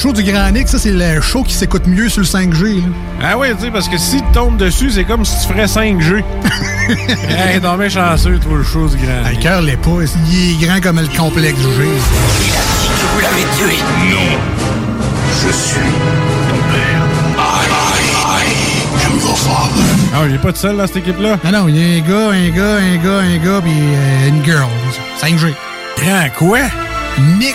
Le show du Grand Nick, ça, c'est le show qui s'écoute mieux sur le 5G. Là. Ah oui, tu sais, parce que si tu tombes dessus, c'est comme si tu ferais 5G. hey, non, mais chanceux, toi, le show du Grand Ah, Le Nick. cœur l'est pas. Il est grand comme le complexe G. Vous l'avez tué Non. Je suis ton père. I, I, I am your father. Ah, il est pas tout seul dans cette équipe-là? Non, non, il y a un gars, un gars, un gars, un gars, puis euh, une girl. 5G. Grand quoi? Nick.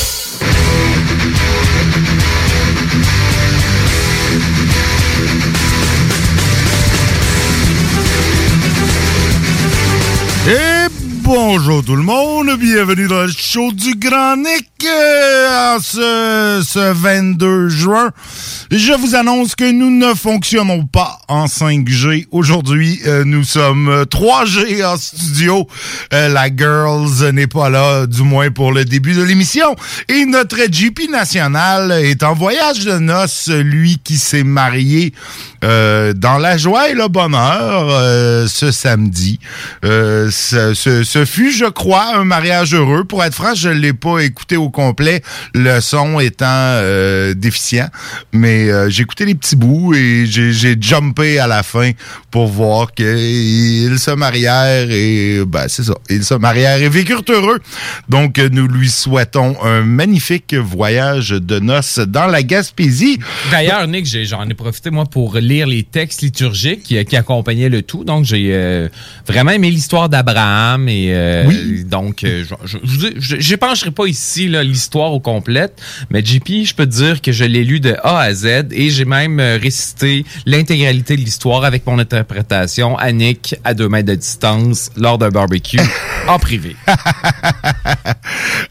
Bonjour tout le monde, bienvenue dans le show du Grand Nick euh, ce, ce 22 juin. Je vous annonce que nous ne fonctionnons pas en 5G. Aujourd'hui, euh, nous sommes euh, 3G en studio. Euh, la Girls n'est pas là, du moins pour le début de l'émission. Et notre GP national est en voyage de noces, lui qui s'est marié euh, dans la joie et le bonheur euh, ce samedi. Euh, fut, je crois, un mariage heureux. Pour être franc, je l'ai pas écouté au complet, le son étant euh, déficient. Mais euh, j'ai écouté les petits bouts et j'ai jumpé à la fin pour voir qu'ils se marièrent et ben c'est ça, ils se marièrent et vécurent heureux. Donc nous lui souhaitons un magnifique voyage de noces dans la Gaspésie. D'ailleurs, Nick, j'en ai profité, moi, pour lire les textes liturgiques qui, qui accompagnaient le tout. Donc, j'ai euh, vraiment aimé l'histoire d'Abraham. Et euh, Oui. donc, euh, je, j'épancherai pas ici l'histoire au complète, mais JP, je peux te dire que je l'ai lu de A à Z et j'ai même euh, récité l'intégralité de l'histoire avec mon interprétation à Nick à deux mètres de distance lors d'un barbecue en privé.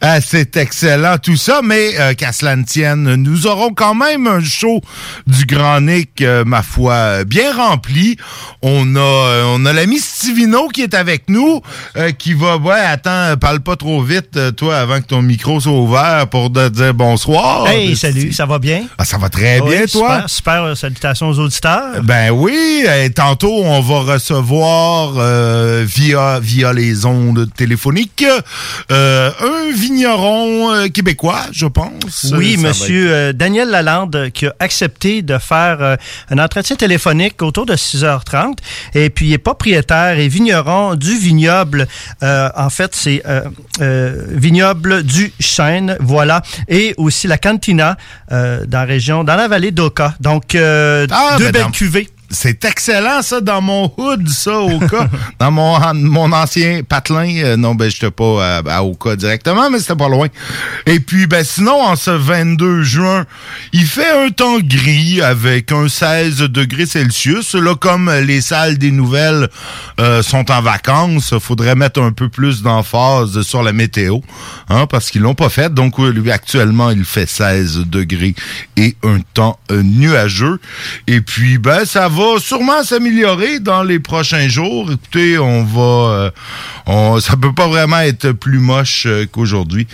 Ah, c'est excellent tout ça, mais euh, qu'à cela ne tienne, nous aurons quand même un show du Grand Nick, euh, ma foi, bien rempli. On a on a l'ami Stivino qui est avec nous, euh, qui va, ouais, attends, parle pas trop vite, euh, toi, avant que ton micro soit ouvert pour te dire bonsoir. Hey, salut, ça va bien? Ah, ça va très Oui, bien, toi? Super, euh, salutations aux auditeurs. Ben oui, tantôt on va recevoir euh, via via les ondes téléphoniques euh, un vigneron euh, québécois, je pense. Oui, ça monsieur Daniel Lalande qui a accepté de faire un entretien téléphonique autour de 6h30 et puis il est propriétaire et vigneron du vignoble. Euh, en fait, c'est euh, euh, vignoble du Chêne, voilà, et aussi la Cantina euh, dans la région, dans la vallée d'Oka. Donc euh, Ah, deux ben, belles cuvées. C'est excellent, ça, dans mon hood, ça, au cas. dans mon, mon ancien patelin. Euh, non, ben, j'étais pas à, à Oka directement, mais c'était pas loin. Et puis, ben, sinon, en ce 22 juin, il fait un temps gris avec un 16 degrés Celsius. Là, comme les salles des nouvelles euh, sont en vacances, faudrait mettre un peu plus d'emphase sur la météo, hein, parce qu'ils l'ont pas fait. Donc, lui, actuellement, il fait 16 degrés et un temps euh, nuageux. Et puis, ben, ça va sûrement s'améliorer dans les prochains jours. Écoutez, on va, euh, on, ça peut pas vraiment être plus moche euh, qu'aujourd'hui.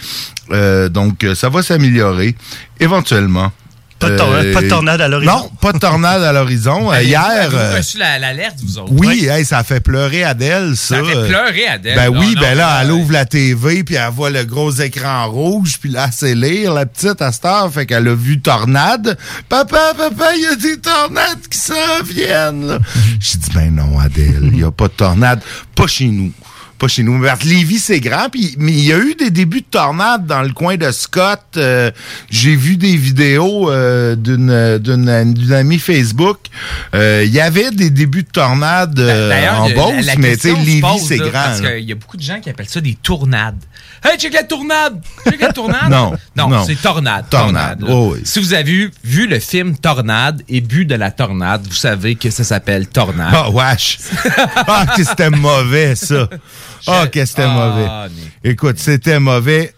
Euh, donc, ça va s'améliorer éventuellement. Pas de, tor- Euh, pas de tornade à l'horizon. Non, pas de tornade à l'horizon. Euh, Hier, Avez-vous euh, reçu la- l'alerte, vous autres? oui, hey, ça a fait pleurer Adèle, ça. Ça fait Euh, pleurer Adèle. Ben Non, oui, non, ben là, elle non, ouvre la TV, puis elle voit le gros écran rouge, puis là, c'est lire, la petite à cette heure, fait qu'elle a vu tornade. Papa, papa, il y a des tornades qui s'en viennent, là. J'ai dit, ben non, Adèle, il n'y a pas de tornade. Pas chez nous. Pas chez nous. Lévis, c'est grand, puis mais il y a eu des débuts de tornades dans le coin de Scott. Euh, J'ai vu des vidéos euh, d'une d'une d'une amie Facebook. Euh, Il y avait des débuts de tornades euh, en Beauce, mais tu sais, Lévis, c'est grand. Parce qu'il y a beaucoup de gens qui appellent ça des tournades. Hey, check la tournade! Check la tournade! Non, Non, non. c'est tornade. Tornade, là. oh oui. Si vous avez vu, vu le film Tornade et bu de la tornade, vous savez que ça s'appelle Tornade. Ah, wesh! Ah, que c'était mauvais, ça! Ah, que c'était mauvais. Nick. Écoute, c'était mauvais.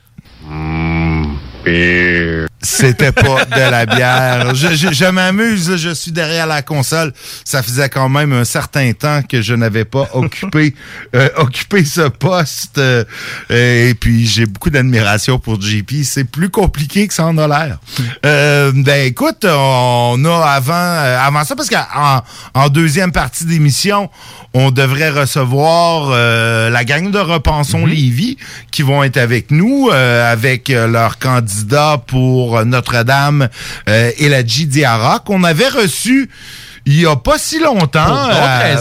C'était pas de la bière. Je, je- je m'amuse, je suis derrière la console. Ça faisait quand même un certain temps que je n'avais pas occupé euh, occupé ce poste. euh, et puis j'ai beaucoup d'admiration pour JP. C'est plus compliqué que ça en a l'air. Euh, ben écoute, on a avant euh, avant ça parce qu'en en deuxième partie d'émission, on devrait recevoir euh, la gang de Repensons Lévis qui vont être avec nous euh, avec leur candidat pour Notre-Dame euh, Eladji Diarra qu'on avait reçu il y a pas si longtemps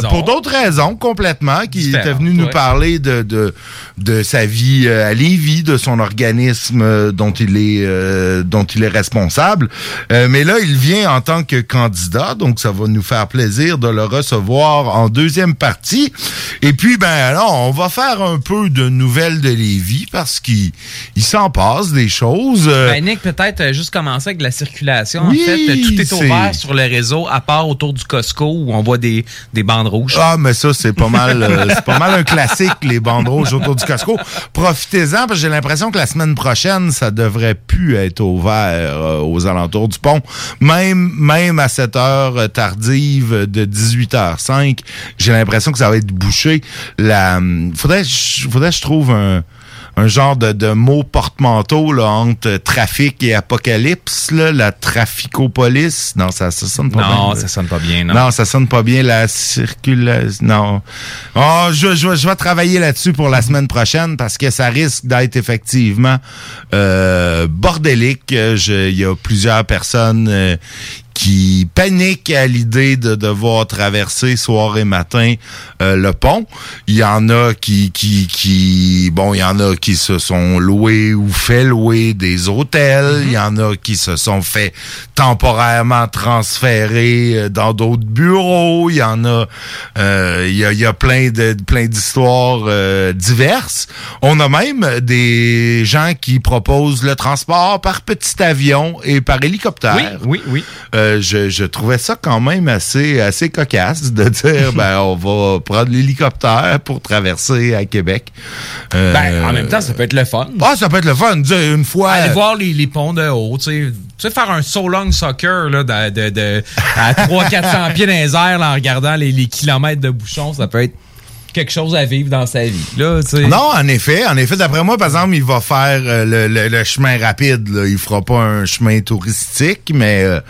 Pour d'autres euh, raisons. complètement qui était venu nous ouais. parler de, de de sa vie euh, à Lévis, de son organisme euh, dont il est euh, dont il est responsable. Euh, mais là, il vient en tant que candidat, donc ça va nous faire plaisir de le recevoir en deuxième partie. Et puis ben alors, on va faire un peu de nouvelles de Lévis parce qu'il il s'en passe des choses. Ben, Nick, peut-être juste commencer avec la circulation. Oui, en fait, tout est ouvert sur le réseau, à part autour du Costco où on voit des, des bandes rouges. Ah, mais ça, c'est pas mal, euh, c'est pas mal un classique, les bandes rouges autour du Costco. Profitez-en, parce que j'ai l'impression que la semaine prochaine, ça devrait plus être ouvert euh, aux alentours du pont. Même, même à cette heure tardive de 18h05, j'ai l'impression que ça va être bouché. La, hum, faudrait, faudrait que je trouve un, un genre de, de mot porte-manteau là, entre trafic et apocalypse, là, la traficopolis. Non, ça, ça sonne pas bien. non, ça sonne pas bien, non. Non, ça sonne pas bien, la circulation. Non. Oh, je, je, je vais travailler là-dessus pour la semaine prochaine parce que ça risque d'être effectivement euh, bordélique. Il y a plusieurs personnes euh, qui paniquent à l'idée de devoir traverser soir et matin euh, le pont. Il y en a qui, qui, qui, bon, il y en a qui se sont loués ou fait louer des hôtels. Il y en a qui se sont fait temporairement transférer euh, dans d'autres bureaux. Il y en a, euh, il y a, y a plein de, plein d'histoires euh, diverses. On a même des gens qui proposent le transport par petit avion et par hélicoptère. Oui, oui, oui. Euh, je, je trouvais ça quand même assez, assez cocasse de dire ben on va prendre l'hélicoptère pour traverser à Québec. Euh, Ben, en même temps, ça peut être le fun. Ah, ça peut être le fun. Une fois. Aller voir les, les ponts de haut, tu sais. Tu sais, faire un so long soccer là, de, de, de- à 300-400 pieds dans les airs là, en regardant les, les kilomètres de bouchons, ça peut être quelque chose à vivre dans sa vie. Là. Non, en effet, en effet, d'après moi, par exemple, il va faire euh, le, le- le chemin rapide. Là. Il fera pas un chemin touristique, mais euh,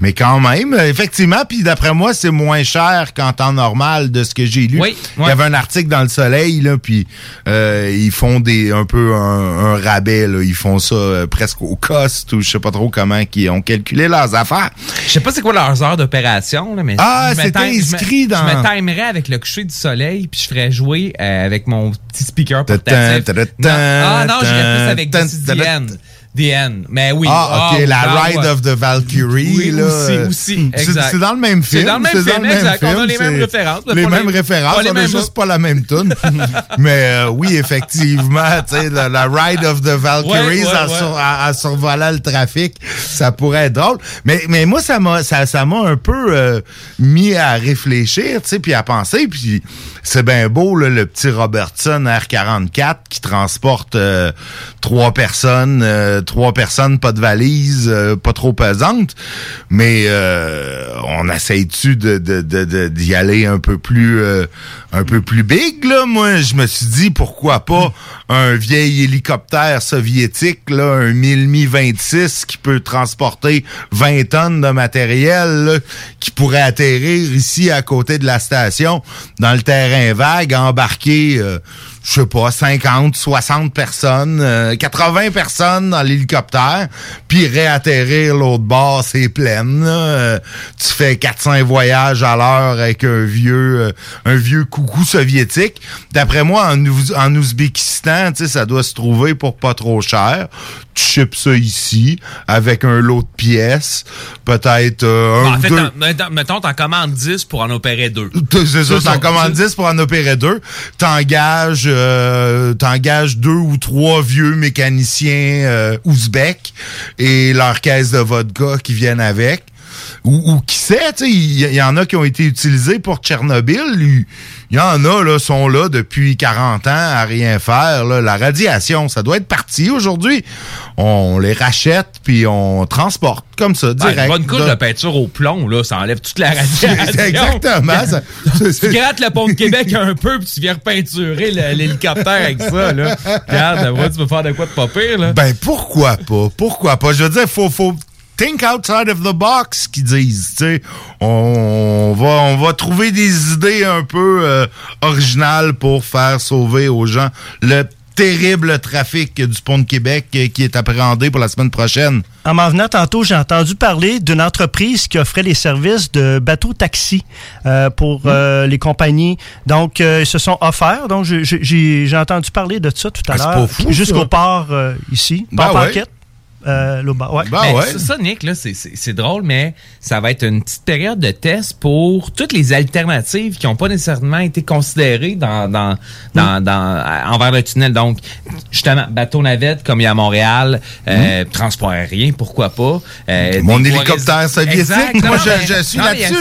mais quand même, euh, effectivement. Puis d'après moi, c'est moins cher qu'en temps normal de ce que j'ai lu. Oui, Il y ouais. avait un article dans le Soleil là, puis euh, ils font des un peu un, un rabais. Là. Ils font ça presque au cost ou je sais pas trop comment qu'ils ont calculé leurs affaires. Je sais pas c'est quoi leurs heures d'opération, mais. Ah, c'était time- je me- inscrit dans- Je me timerais avec le coucher du soleil, puis je ferais jouer euh, avec mon petit speaker portatif. Ah non, j'irais plus avec is the end. Mais oui. Ah, ok, oui, la ah, Ride ouais. of the Valkyrie. Oui, là, aussi, aussi, c'est- exact. C'est dans le même film. C'est dans le même film, exact. On a les mêmes références, Les mêmes références, on a mêmes juste pas la même tune. Mais euh, oui, effectivement, tu sais, la, la Ride of the Valkyries Ouais, ouais, en, ouais. sur- en- en survolant le trafic, ça pourrait être drôle. Mais, mais moi, ça m'a ça, ça m'a un peu euh, mis à réfléchir, tu sais, puis à penser. Puis c'est bien beau, là, le petit Robertson R44 qui transporte euh, trois personnes, euh, trois personnes, pas de valise, euh, pas trop pesante. Mais euh, on essaye-tu de, de, de, d'y aller un peu plus un peu plus big, là? Moi, je me suis dit pourquoi pas un vieil hélicoptère soviétique, là, un Mi 26 qui peut transporter 20 tonnes de matériel, qui pourrait atterrir ici à côté de la station, dans le terrain vague, embarquer je sais pas, 50, 60 personnes, 80 euh, personnes dans l'hélicoptère, puis réatterrir l'autre bord, c'est plein. Euh, tu fais 400 voyages à l'heure avec un vieux euh, un vieux coucou soviétique. D'après moi, en, en Ouzbékistan, ça doit se trouver pour pas trop cher tu chips ça ici avec un lot de pièces, peut-être euh, un en fait, deux. mettons, t'en commandes 10 pour en opérer deux. C'est ça, t'en commandes 10 pour en opérer deux. T'engages euh, t'engages deux ou trois vieux mécaniciens euh, ouzbeks et leur caisse de vodka qui viennent avec. Ou, ou qui sait, il y, y, en a qui ont été utilisés pour Tchernobyl. Il y en a, là, sont là depuis 40 ans à rien faire. Là. La radiation, ça doit être parti aujourd'hui. On les rachète puis on transporte comme ça, direct. une bonne couche de peinture au plomb, là, ça enlève toute la radiation. Exactement. ça, tu grattes le pont de Québec un peu puis tu viens repeinturer l'hélicoptère avec ça. Là. Regarde, tu peux faire de quoi de pas pire. Là. Ben pourquoi pas? Pourquoi pas? Je veux dire, faut, faut think outside of the box qu'ils disent. sais, On va, on va trouver des idées un peu euh, originales pour faire sauver aux gens le terrible trafic du pont de Québec euh, qui est appréhendé pour la semaine prochaine. En m'en venant tantôt, j'ai entendu parler d'une entreprise qui offrait les services de bateau-taxi euh, pour hmm. les compagnies. Donc, ils se sont offerts. Donc, j'ai entendu parler de ça tout à ah, l'heure. Jusqu'au port ici. Ben port euh, ouais. Ben ouais. C'est ça, Nick, là, c'est drôle, mais ça va être une petite période de test pour toutes les alternatives qui n'ont pas nécessairement été considérées dans, dans, dans, dans, envers le tunnel. Donc, justement, bateau-navette, comme il y a à Montréal, euh, mm. transport aérien, pourquoi pas. Euh, Mon hélicoptère soviétique, moi, je, je, suis là-dessus.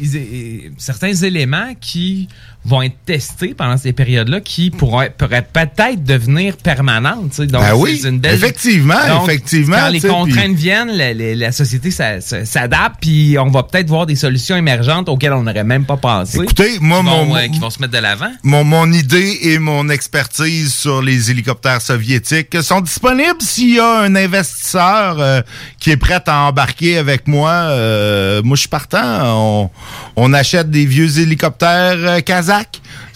Il y a certains éléments qui vont être testés pendant ces périodes-là qui pourraient, peut-être devenir permanentes. Donc, ben oui, une belle... effectivement, effectivement. Quand les contraintes viennent, la, la, société s'adapte, puis on va peut-être voir des solutions émergentes auxquelles on n'aurait même pas pensé. Écoutez, moi, qui vont, mon, qui vont se mettre de l'avant. Mon, mon idée et mon expertise sur les hélicoptères soviétiques sont disponibles s'il y a un investisseur euh, qui est prêt à embarquer avec moi. Euh, moi, je suis partant. On, on achète des vieux hélicoptères euh,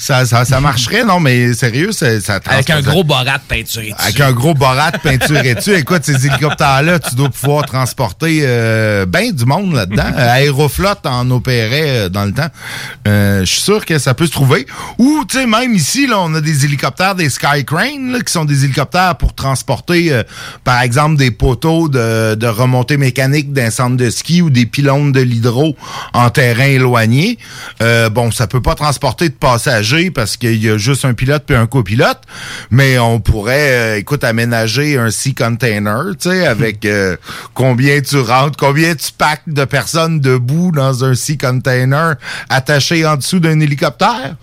ça, ça, ça marcherait, non, mais sérieux, ça, ça Avec un gros borat peinturé dessus. Avec un gros borat peinturé dessus. Écoute, ces hélicoptères-là, tu dois pouvoir transporter euh, ben du monde là-dedans. Euh, Aéroflot en opérait euh, dans le temps. Euh, je suis sûr que ça peut se trouver. Ou, tu sais, même ici, là, on a des hélicoptères, des Skycrane, là, qui sont des hélicoptères pour transporter, par exemple, des poteaux de, de remontée mécanique d'un centre de ski ou des pylônes de l'hydro en terrain éloigné. bon, ça peut pas transporter de passagers parce qu'il y a juste un pilote puis un copilote, mais on pourrait, euh, écoute, aménager un sea container, tu sais, avec euh, combien tu rentres, combien tu packs de personnes debout dans un sea container attaché en dessous d'un hélicoptère.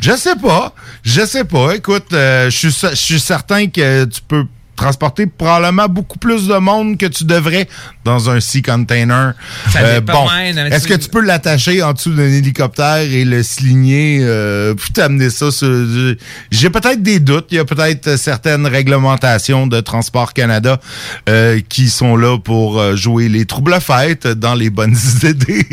Je sais pas. Je sais pas. Écoute, euh, je suis certain que tu peux transporter probablement beaucoup plus de monde que tu devrais dans un sea container. Euh, bon, est-ce que tu peux l'attacher en dessous d'un hélicoptère et le sligner euh, puis t'amener ça sur... J'ai peut-être des doutes. Il y a peut-être certaines réglementations de Transport Canada euh, qui sont là pour euh, jouer les troubles fêtes dans les bonnes idées.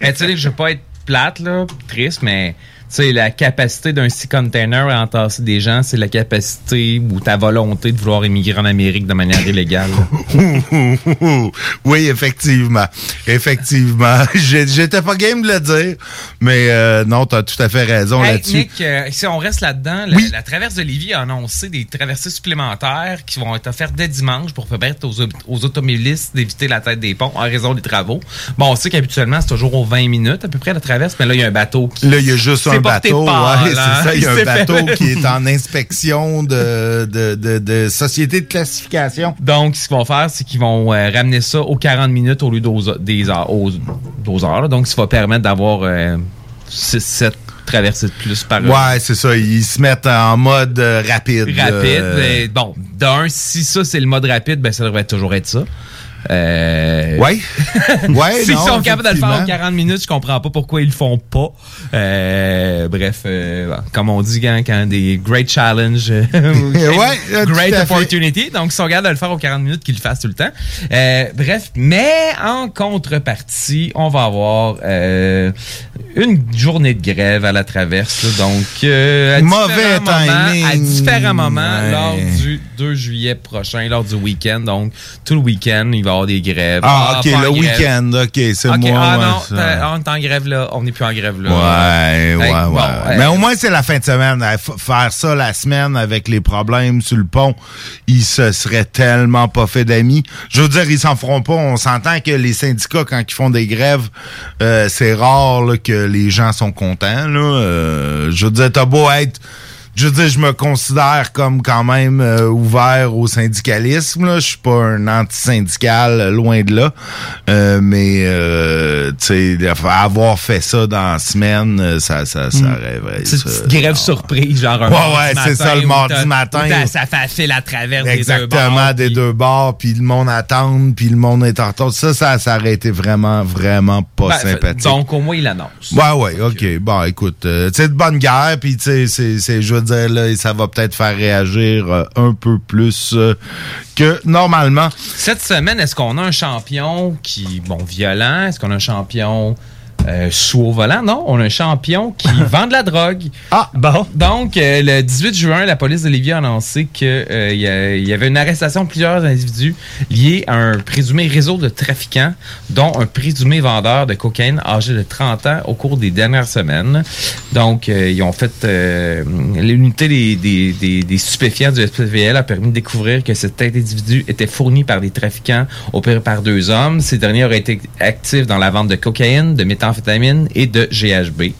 mais tu sais, je vais pas être plate, là, triste, mais sais, la capacité d'un sea container à entasser des gens, c'est la capacité ou ta volonté de vouloir émigrer en Amérique de manière illégale. oui, effectivement. Effectivement. J'étais pas game de le dire, mais euh, non, tu as tout à fait raison là-dessus. Nick, euh, si on reste là-dedans, la, traverse de Lévis a annoncé des traversées supplémentaires qui vont être offertes dès dimanche pour permettre aux, aux automobilistes d'éviter la tête des ponts en raison des travaux. Bon, on sait qu'habituellement, c'est toujours aux 20 minutes à peu près la traverse, mais là, il y a un bateau qui... Là, il y a juste un bateau. c'est ça. Il y a un bateau qui est en inspection de, de, de, de, société de classification. Donc, ce qu'ils vont faire, c'est qu'ils vont euh, ramener ça aux 40 minutes au lieu des heures, aux, heures. Donc, ça va permettre d'avoir 6, 7 traverser de plus par Ouais, c'est ça. Ils se mettent en mode euh, rapide. rapide. euh, mais bon, d'un, si ça c'est le mode rapide, ben ça devrait toujours être ça. Euh, Ouais. Ouais, S'ils sont capables de le faire en effectivement. 40 minutes, je comprends pas pourquoi ils le font pas. Euh, bref, euh, comme on dit quand, quand des great challenges, euh, Ouais, great opportunity. Donc, ils sont capables de le faire aux 40 minutes, qu'ils le fassent tout le temps. Euh, bref, mais en contrepartie, on va avoir euh, une journée de grève à la traverse. donc, euh, à Mauvais différents moments- à différents moments Ouais. lors du 2 juillet prochain, lors du week-end. Donc, tout le week-end, il va avoir des grèves. Ah, ok, pas en le week-end, ok, c'est Ok, moi. ah non, on est en grève là, on n'est plus en grève là. Ouais, ouais, ouais. bon, Mais au moins, c'est la fin de semaine. Faire ça la semaine avec les problèmes sur le pont, ils se seraient tellement pas fait d'amis. Je veux dire, ils s'en feront pas. On s'entend que les syndicats, quand ils font des grèves, euh, c'est rare là, que les gens sont contents. Là. Euh, je veux dire, t'as beau être... Je veux dire, je me considère comme quand même euh, ouvert au syndicalisme. Là. Je suis pas un anti-syndical, euh, loin de là. Euh, mais, euh, tu sais, avoir fait ça dans la semaine, euh, ça, ça, ça rêverait. C'est une petite grève surprise, genre un Ouais, ouais, c'est ça, le mardi matin. Ça fait fil à travers Exactement, des deux bords, puis le monde attend, puis le monde est en retard. Ça, ça, ça aurait été vraiment, vraiment pas Ben, sympathique. Donc, au moins, il annonce. Ouais, ouais, ok. Bon, écoute, euh, tu sais, de bonne guerre, puis tu sais, c'est, c'est, je là, ça va peut-être faire réagir euh, un peu plus euh, que normalement. Cette semaine, est-ce qu'on a un champion qui, bon, violent? Est-ce qu'on a un champion euh, sous au volant? Non, on a un champion qui vend de la drogue. Ah, Bon. Donc, euh, le 18 juin, la police de Lévis a annoncé qu'il y, a- il y avait une arrestation de plusieurs individus liés à un présumé réseau de trafiquants, dont un présumé vendeur de cocaïne âgé de 30 ans au cours des dernières semaines. Donc, euh, ils ont fait... euh, L'unité des, des, des- des stupéfiants du SPVL a permis de découvrir que cet individu était fourni par des trafiquants opérés par deux hommes. Ces derniers auraient été actifs dans la vente de cocaïne, de méthamphétamine et de GHB.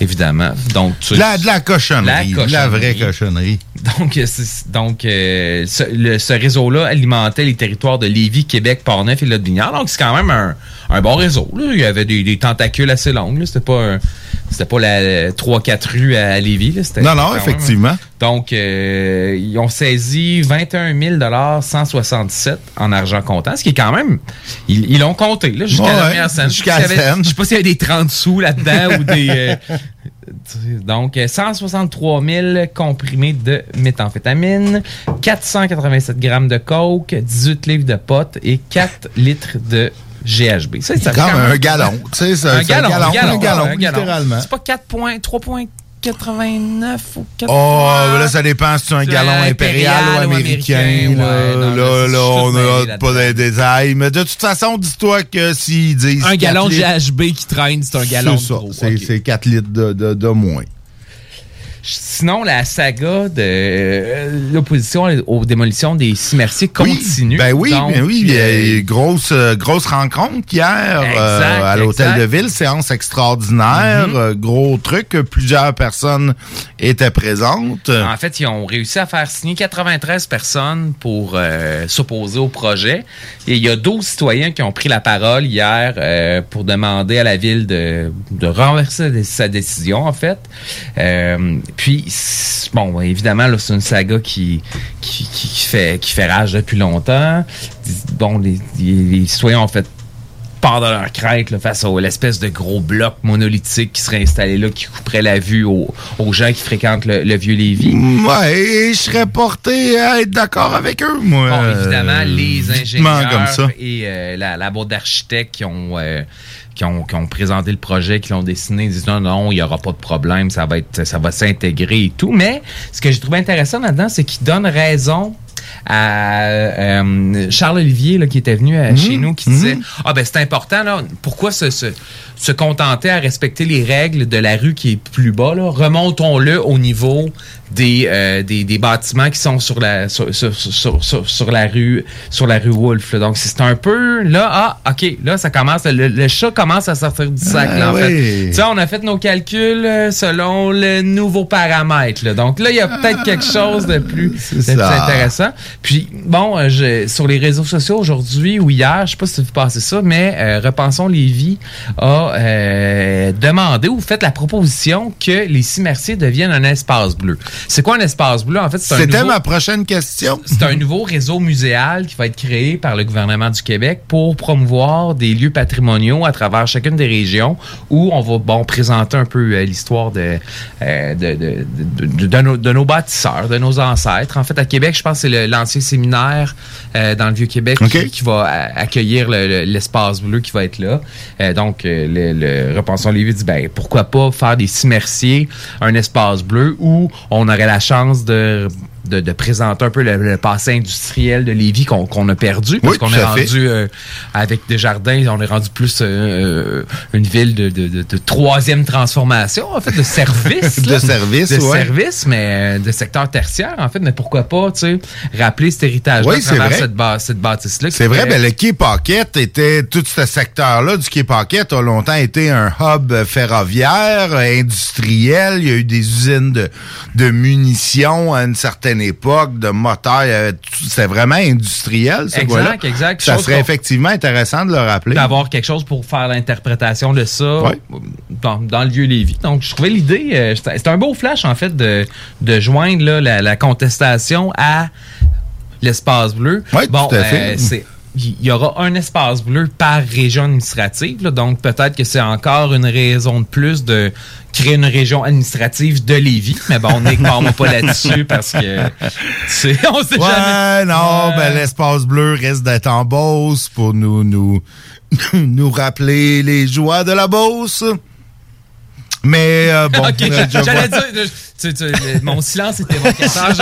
Évidemment. Donc, tu- De la, de la cochonnerie. La de la vraie cochonnerie. donc, euh, donc euh, ce réseau-là alimentait les territoires de Lévis, Québec, Portneuf et Lotbinière. Donc, c'est quand même un, un bon réseau. là. Il y avait des, des tentacules assez longues. C'était pas un- c'était pas la 3-4 rues à Lévis. là. Non, non, même- effectivement. donc, euh, ils ont saisi 21 167 en argent comptant, ce qui est quand même... Ils ils l'ont compté là, jusqu'à Ouais, la dernière scène. jusqu'à Je sais pas s'il y la avait- scène. Je sais pas s'il y avait des 30 sous là-dedans ou des... euh, donc, euh, 163 000 comprimés de méthamphétamine, 487 grammes de coke, 18 livres de potes et 4 litres de GHB. Fait Comme quand même- un galon. Tu sais, c'est un c'est gallon, un gallon, un gallon, un gallon. littéralement. C'est pas 4 points, 3.89 ou 4 Oh, là, ça dépend si c'est un C'est galon impérial, impérial ou ou américain. là, ouais, non, là, là, là, c'est on n'a pas de détails. Mais de toute façon, dis-toi que s'ils disent. Un 4 gallon de litres, GHB qui traîne, c'est un gallon C'est ça. C'est c'est 4 litres de, de, de moins. Sinon, la saga de euh, l'opposition aux démolitions des cimetières continue. Ben oui, Donc, ben oui. Il y a euh, eu grosse, euh, grosse rencontre hier Exact, euh, à l'hôtel de ville. Séance extraordinaire. Mhm. euh, gros truc. Plusieurs personnes étaient présentes. En fait, ils ont réussi à faire signer 93 personnes pour s'opposer au projet. Et il y a 12 citoyens qui ont pris la parole hier pour demander à la ville de, de renverser sa décision, en fait. Puis, bon, évidemment, là, c'est une saga qui, qui, fait, qui fait rage depuis longtemps. Bon, les, les- les citoyens ont fait part de leur crête là, face à l'espèce de gros bloc monolithique qui serait installé là, qui couperait la vue aux, aux gens qui fréquentent le, le vieux Lévis. Ouais, et je serais porté à être d'accord avec eux, moi. Bon, évidemment, Euh, les ingénieurs comme ça. et euh, la, la boîte d'architectes qui ont, euh, qui, ont, qui ont présenté le projet, qui l'ont dessiné, disent non, non, il n'y aura pas de problème, ça va être, ça va s'intégrer et tout. Mais ce que j'ai trouvé intéressant là-dedans, c'est qu'ils donnent raison à euh, Charles Olivier là, qui était venu à- chez nous qui disait ah ben c'est important là. Pourquoi se, se contenter à respecter les règles de la rue qui est plus bas là remontons-le au niveau des, euh, des, des bâtiments qui sont sur la sur, sur, sur, sur, la rue sur la rue Wolfe. là. Donc c'est un peu là ah ok là ça commence le, le chat commence à sortir du sac là, en Ah fait. oui. Tu sais, on a fait nos calculs euh, selon le nouveau paramètre. là. Donc là il y a peut-être quelque chose de plus, de plus ça. intéressant. Puis bon euh, je, sur les réseaux sociaux aujourd'hui ou hier je sais pas si vous passez ça mais euh, Repensons Lévis a euh, demandé ou fait la proposition que les six Merciers deviennent un espace bleu. C'est quoi un espace bleu? En fait, c'est C'était ma prochaine question. c'est un nouveau réseau muséal qui va être créé par le gouvernement du Québec pour promouvoir des lieux patrimoniaux à travers chacune des régions où on va bon présenter un peu euh, l'histoire de, euh, de, de, de- de- nos, de nos bâtisseurs, de nos ancêtres. En fait, à Québec, je pense que c'est l'ancien séminaire euh, dans le Vieux-Québec qui, qui va accueillir le- le- l'espace bleu qui va être là. Donc, le, le Repensons Lévis dit, ben, pourquoi pas faire des six Merciers, un espace bleu où on aurait la chance de de, de présenter un peu le, le passé industriel de Lévis qu'on a perdu parce Oui, qu'on est rendu euh, avec Desjardins on est rendu plus euh, euh, une ville de, de, de- de troisième transformation en fait de service De là. service, de ouais. service mais euh, de secteur tertiaire en fait mais pourquoi pas tu sais rappeler cet héritage Oui, travers vrai. cette, ba- cette bâtisse là C'est vrai, ben, le Quai Paquette était, tout ce secteur-là du Quai Paquette a longtemps été un hub ferroviaire, industriel. Il y a eu des usines de, de munitions à une certaine époque, de tout- C'était vraiment industriel, ce Exact, exact. Ça serait effectivement intéressant de le rappeler. d'avoir quelque chose pour faire l'interprétation de ça dans, dans le vieux Lévis. Donc, je trouvais l'idée, euh, c'était c'était un beau flash, en fait, de, de joindre là, la, la contestation à l'espace bleu. Ouais, bon, tout à fait. euh, c'est il y aura un espace bleu par région administrative. là. donc, peut-être que c'est encore une raison de plus de créer une région administrative de Lévis. Mais bon, on n'est clairement pas là-dessus parce que on sait Ouais, jamais. non, ben l'espace bleu risque d'être en Beauce pour nous nous nous rappeler les joies de la Beauce. Mais euh, bon, Ok, euh, j'allais dire, tu- tu- mon silence était évocateur.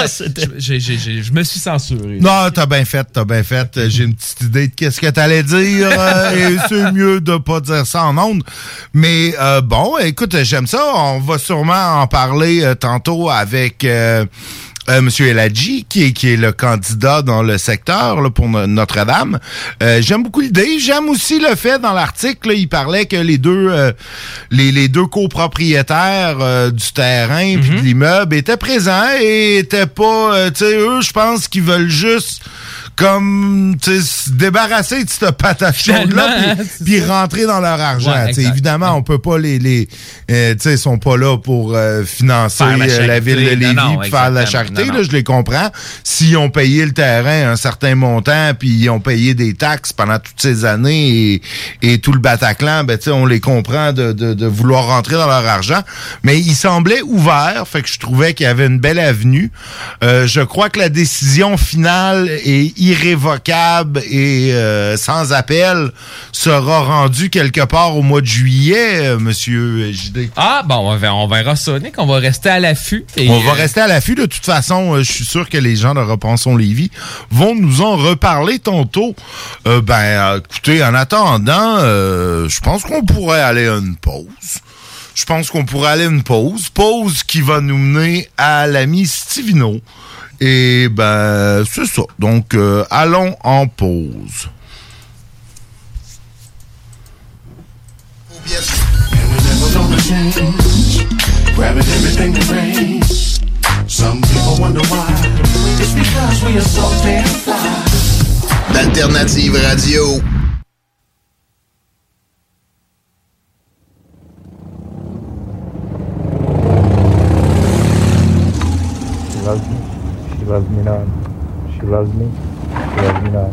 Je, me suis censuré. Non, t'as bien fait, t'as bien fait. J'ai une petite idée de qu'est-ce que t'allais dire euh, et c'est mieux de pas dire ça en ondes. Mais euh, bon, écoute, j'aime ça. On va sûrement en parler euh, tantôt avec euh, Monsieur Eladji, qui est, qui est le candidat dans le secteur là, pour no- Notre-Dame. Euh, j'aime beaucoup l'idée. J'aime aussi le fait dans l'article, il parlait que les deux euh, les, les deux copropriétaires euh, du terrain puis de l'immeuble étaient présents et étaient pas euh, tu sais eux je pense qu'ils veulent juste comme se débarrasser de cette patate chaude là puis, rentrer dans leur argent Ouais, évidemment on peut pas les les euh, tu sais ils sont pas là pour euh, financer la euh, la, ville de Lévis Non, non, faire de la charité Non, là je les comprends. S'ils ont payé le terrain un certain montant puis ils ont payé des taxes pendant toutes ces années et, et tout le Bataclan ben tu sais on les comprend de, de, de vouloir rentrer dans leur argent. Mais ils semblaient ouverts fait que je trouvais qu'il y avait une belle avenue. Euh, je crois que la décision finale est irrévocable et euh, sans appel sera rendue quelque part au mois de juillet euh, monsieur JD Ah, bon, on verra, ça, Nick. On va rester à l'affût. et, on va euh, rester à l'affût. De toute façon, je suis sûr que les gens de Repensons Lévis vont nous en reparler tantôt. Euh, ben, écoutez, en attendant, je pense qu'on pourrait aller à une pause. Je pense qu'on pourrait aller à une pause. Pause qui va nous mener à l'ami Stivino. Et ben, c'est ça. Donc, euh, allons en pause. Grabbing everything She loves me. She loves me. She loves me not.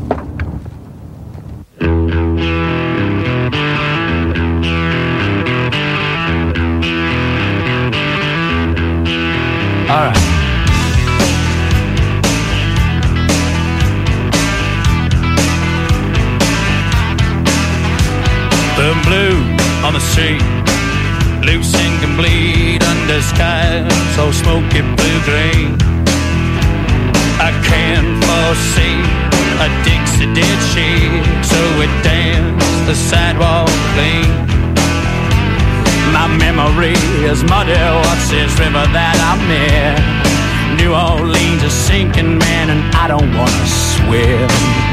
All right. The blue on the street, loose and complete under sky so smoky blue green. I can't foresee a Dixie did she, so it danced the sidewalk clean. My memory is muddy, what's this river that I'm in? New Orleans is sinking, man, and I don't wanna swim.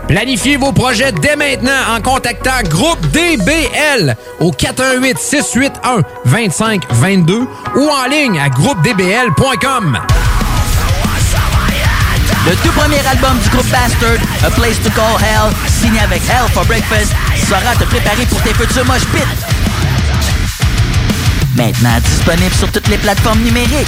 Planifiez vos projets dès maintenant en contactant Groupe DBL au 418 681 2522 ou en ligne à groupedbl.com. Le tout premier album du groupe Bastard, A Place to Call Hell, signé avec Hell for Breakfast, sera te préparer pour tes futurs mosh pits. Maintenant disponible sur toutes les plateformes numériques.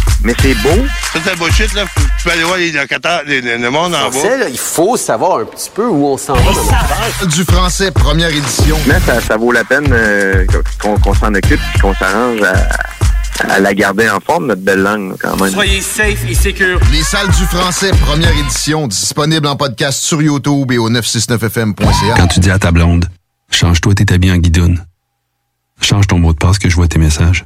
mais c'est beau. Ça, c'est de bullshit, là. Tu peux aller voir les locataires, le monde en Français, bas. là, il faut savoir un petit peu où on s'en va dans. Du français, première édition. Mais ça, ça vaut la peine euh, qu'on qu'on s'en occupe et qu'on s'arrange à, à la garder en forme, notre belle langue, là, quand même. Soyez safe et secure. Les salles du français, première édition, disponible en podcast sur YouTube et au 969fm.ca. Quand tu dis à ta blonde, change-toi tes habits en guidoune. Change ton mot de passe que je vois tes messages.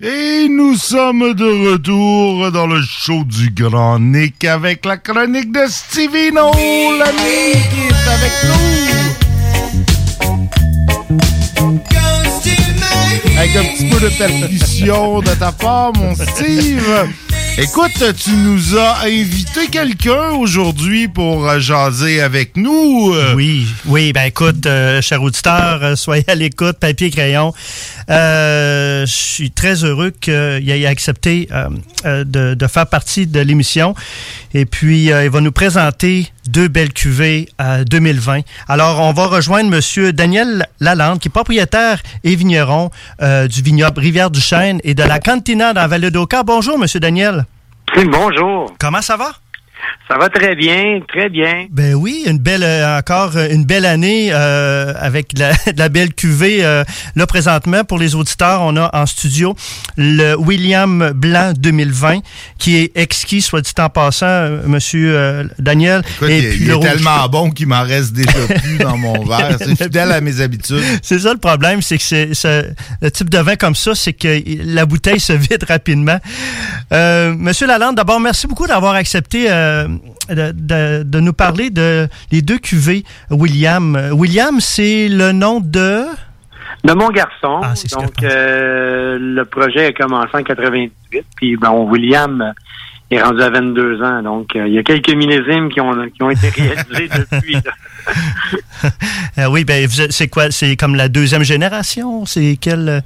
Et nous sommes de retour dans le show du Grand Nick avec la chronique de Stevino, l'ami qui est avec nous. Avec un petit peu de percussion de ta part, mon Steve. Écoute, tu nous as invité quelqu'un aujourd'hui pour euh, jaser avec nous. Oui, oui, ben écoute, euh, cher auditeur, euh, soyez à l'écoute, papier crayon. Je suis très heureux qu'il ait accepté de, faire partie de l'émission. Et puis, il va nous présenter deux belles cuvées à 2020. Alors, on va rejoindre Monsieur Daniel Lalande, qui est propriétaire et vigneron du vignoble Rivière-du-Chêne et de la Cantina dans Vallée d'Oka. Bonjour, Monsieur Daniel. Bonjour. Comment ça va? Ça va très bien, très bien. Ben oui, une belle euh, encore euh, une belle année euh, avec de la, de la belle cuvée. euh, là présentement pour les auditeurs, on a en studio le William Blanc 2020 qui est exquis, soit dit en passant, Monsieur euh, Daniel. Écoute, il, il le est rouge- tellement bon qu'il m'en reste déjà plus dans mon verre. C'est fidèle à mes habitudes. C'est ça le problème, c'est que c'est c'est- le type de vin comme ça, c'est que la bouteille se vide rapidement. Euh, Monsieur Lalande, d'abord, merci beaucoup d'avoir accepté euh, de, de- de nous parler de les deux cuvées William. Euh, William, c'est le nom de? De mon garçon. Ah, donc, euh, le projet a commencé en 98. Puis, bon, William euh, est rendu à 22 ans. Donc, euh, il y a quelques millésimes qui ont, qui ont été réalisés depuis. Euh, oui, ben c'est quoi? C'est comme la deuxième génération? C'est quel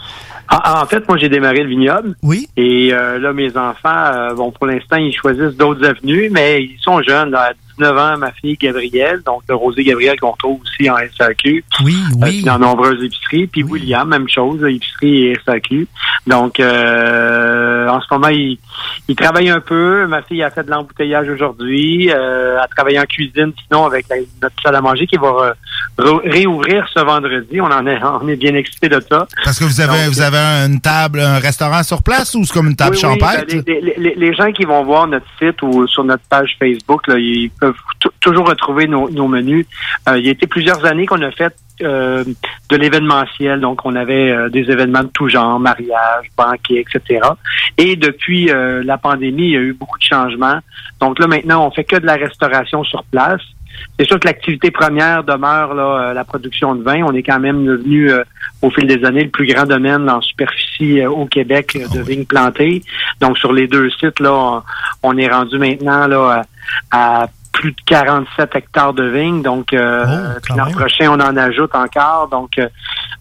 euh, Ah, en fait, moi, j'ai démarré le vignoble. Oui. Et euh, là, mes enfants, euh, bon, pour l'instant, ils choisissent d'autres avenues, mais ils sont jeunes. là. à 19 ans, ma fille Gabrielle, donc le Rosé Gabriel qu'on retrouve aussi en SAQ. Oui, oui. dans nombreuses épiceries. Puis William, même chose, épicerie et SAQ. Donc, euh, en ce moment, il, il travaille un peu. Ma fille a fait de l'embouteillage aujourd'hui. Euh, elle travaille en cuisine, sinon, avec la- notre salle à manger qui va réouvrir ce vendredi. On en est, on est bien excités de ça. Parce que vous avez, vous avez une table, un restaurant sur place ou c'est comme une table Oui, oui, champêtre? ben, les, les- les- les gens qui vont voir notre site ou sur notre page Facebook, là, ils peuvent tou- toujours retrouver nos, nos menus. Euh, il y a été plusieurs années qu'on a fait euh, de l'événementiel, donc on avait euh, des événements de tout genre, mariage, banquet, etc. Et depuis la pandémie, il y a eu beaucoup de changements. Donc là, maintenant, on fait que de la restauration sur place. C'est sûr que l'activité première demeure là, la production de vin. On est quand même devenu euh, au fil des années le plus grand domaine en superficie euh, au Québec euh, de vignes plantées. Donc sur les deux sites là, on, on est rendu maintenant là à, à plus de 47 hectares de vignes. Donc euh, puis l'an prochain on en ajoute encore. Donc euh,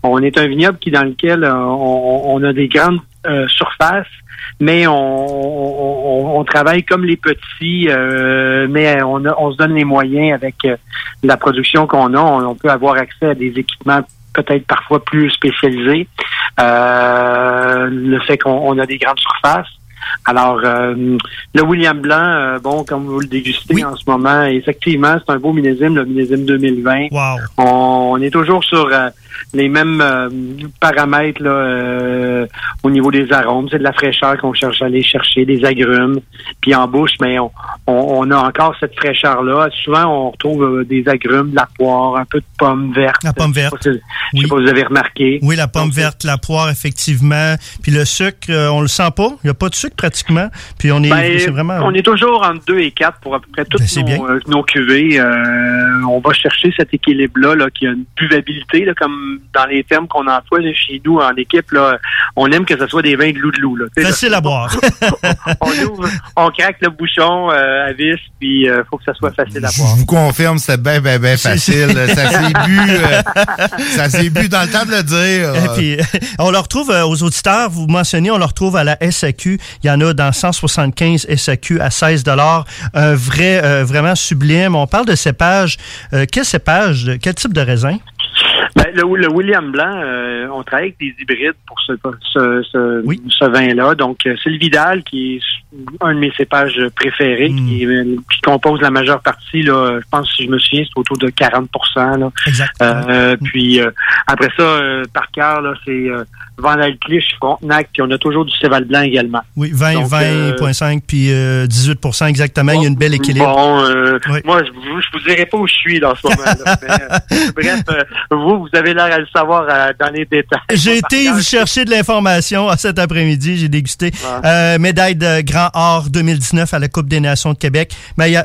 on est un vignoble qui dans lequel euh, on, on a des grandes euh, surfaces mais on, on, on travaille comme les petits, euh, mais on, a- on se donne les moyens avec la production qu'on a. On, on peut avoir accès à des équipements peut-être parfois plus spécialisés. Euh, le fait qu'on on a des grandes surfaces. Alors, euh, le William Blanc, euh, bon, comme vous le dégustez en ce moment, effectivement, c'est un beau millésime, le millésime 2020. On, on est toujours sur euh, les mêmes euh, paramètres là, euh, au niveau des arômes. C'est de la fraîcheur qu'on cherche à aller chercher, des agrumes. Puis en bouche, mais on, on, on a encore cette fraîcheur-là. Souvent, on retrouve euh, des agrumes, de la poire, un peu de pomme verte. La pomme verte. Je sais pas si, je sais pas si vous avez remarqué. Oui, la pomme verte, la poire, effectivement. Puis le sucre, on le sent pas. Il n'y a pas de sucre pratiquement. Puis on est, Ben, vraiment. On est toujours entre 2 et 4 pour à peu près toutes bien. nos, nos cuvées. On va chercher cet équilibre-là, là, qui a une buvabilité, là, comme dans les termes qu'on emploie chez nous en équipe. Là, on aime que ce soit des vins de loup de loup. Là, là, Facile à boire. on ouvre, on craque le bouchon euh, à vis, puis il faut que ça soit facile à boire. Je vous confirme, c'était bien, bien, bien facile. ça s'est bu, euh, ça s'est bu dans le temps de le dire. Et puis, on le retrouve euh, aux auditeurs, vous mentionnez, on le retrouve à la SAQ. Il y en a dans 175 SAQ à 16 Un vrai, euh, vraiment sublime. On parle de cépage. Euh, quel cépage? Quel type de raisin? Ben, le, le William Blanc, euh, on travaille avec des hybrides pour ce, ce, ce, ce vin-là. Donc, c'est le Vidal qui est un de mes cépages préférés, qui, euh, qui compose la majeure partie. Là, je pense, si je me souviens, c'est autour de 40 là. Exact. Euh, Puis euh, après ça, par cœur, là, c'est euh, Vandalclich, Frontenac, puis on a toujours du Céval Blanc également. Oui, 20, Donc, euh, 20,5 puis euh, 18% exactement. Il y a une belle équilibre. Bon, moi, je vous, je vous dirai pas où je suis dans ce moment-là. bref, vous, vous avez l'air à le savoir euh, dans les détails. J'ai été vous chercher de l'information cet après-midi. J'ai dégusté euh, médaille de Grand Or 2019 à la Coupe des Nations de Québec,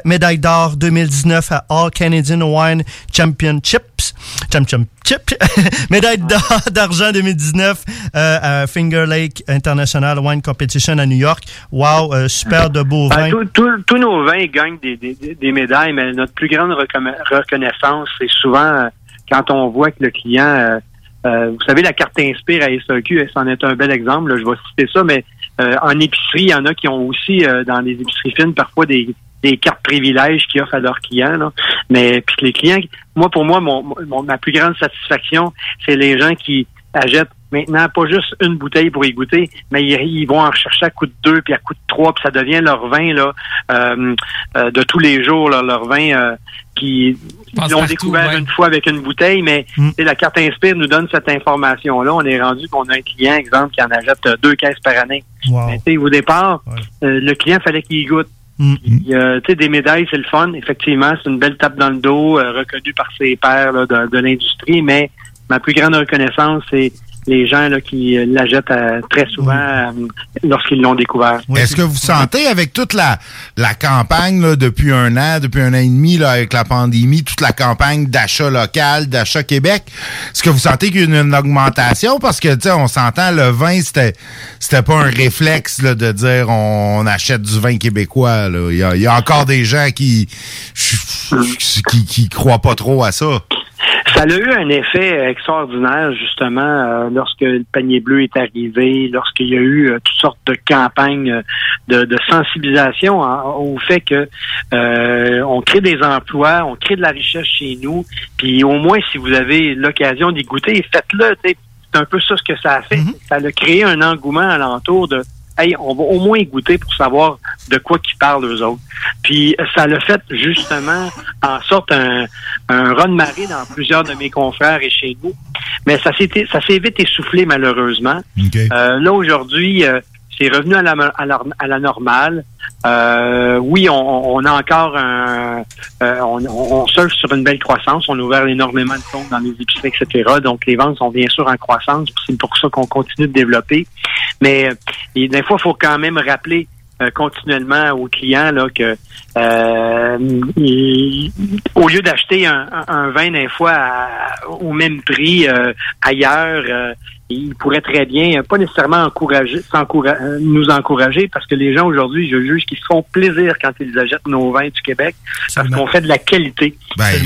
médaille d'or 2019 à All Canadian Wine Championships, Championship, médaille d'argent 2019 euh, à Finger Lake International Wine Competition à New York. Wow, super de beaux Ben, vins. tous- nos vins gagnent des, des- des- des médailles, mais notre plus grande reconna- reconnaissance, c'est souvent quand on voit que le client, euh, euh, vous savez, la carte Inspire à SAQ, c'en est un bel exemple, là, je vais citer ça, mais euh, en épicerie, il y en a qui ont aussi, euh, dans les épiceries fines, parfois des, des cartes privilèges qu'ils offrent à leurs clients. Là. Mais puis les clients, moi, pour moi, mon, mon- ma plus grande satisfaction, c'est les gens qui achètent maintenant pas juste une bouteille pour y goûter, mais ils, ils vont en rechercher à coup de deux, puis à coup de trois, puis ça devient leur vin là euh, euh, de tous les jours, là, leur vin euh, qui ils l'ont découvert une fois avec une bouteille, mais sais, la carte Inspire nous donne cette information-là. On est rendu qu'on a un client, exemple, qui en achète euh, deux caisses par année. Mais tu sais, au départ, euh, le client fallait qu'il y goûte. Puis, euh, tu sais, des médailles, c'est le fun. Effectivement, c'est une belle tape dans le dos, reconnue par ses pairs là, de, de l'industrie. Mais ma plus grande reconnaissance, c'est les gens là, qui euh, la jettent euh, très souvent euh, lorsqu'ils l'ont découvert. Est-ce que vous sentez, avec toute la, la campagne depuis un an, depuis un an et demi, là, avec la pandémie, toute la campagne d'achat local, d'achat Québec, est-ce que vous sentez qu'il y a une, augmentation? Parce que, on s'entend, le vin, c'était c'était pas un réflexe là, de dire on, achète du vin québécois. là. Il y a, il y a encore des gens qui, qui, qui croient pas trop à ça. Ça a eu un effet extraordinaire, justement, euh, lorsque le panier bleu est arrivé, lorsqu'il y a eu euh, toutes sortes de campagnes euh, de, de sensibilisation hein, au fait que euh, on crée des emplois, on crée de la richesse chez nous, puis au moins, si vous avez l'occasion d'y goûter, faites-le. c'est un peu ça ce que ça a fait. Ça a créé un engouement alentour de Hey, on va au moins goûter pour savoir de quoi qu'ils parlent eux autres. Puis ça l'a fait justement en sorte un, un run marée dans plusieurs de mes confrères et chez nous. Mais ça s'est ça s'est vite essoufflé malheureusement. Euh, là aujourd'hui, euh, c'est revenu à la, à la, à la normale. Euh, oui, on, on a encore un, euh, on, on surfe sur une belle croissance. On a ouvert énormément de comptes dans les épiceries, etc. Donc les ventes sont bien sûr en croissance. C'est pour ça qu'on continue de développer. Mais euh, et des fois, il faut quand même rappeler euh, continuellement aux clients là que euh, il- au lieu d'acheter un, un- vin des fois à- au même prix euh, ailleurs, euh, il pourrait très bien euh, pas nécessairement encourager, nous encourager parce que les gens aujourd'hui, je juge qu'ils se font plaisir quand ils achètent nos vins du Québec parce qu'on fait de la qualité.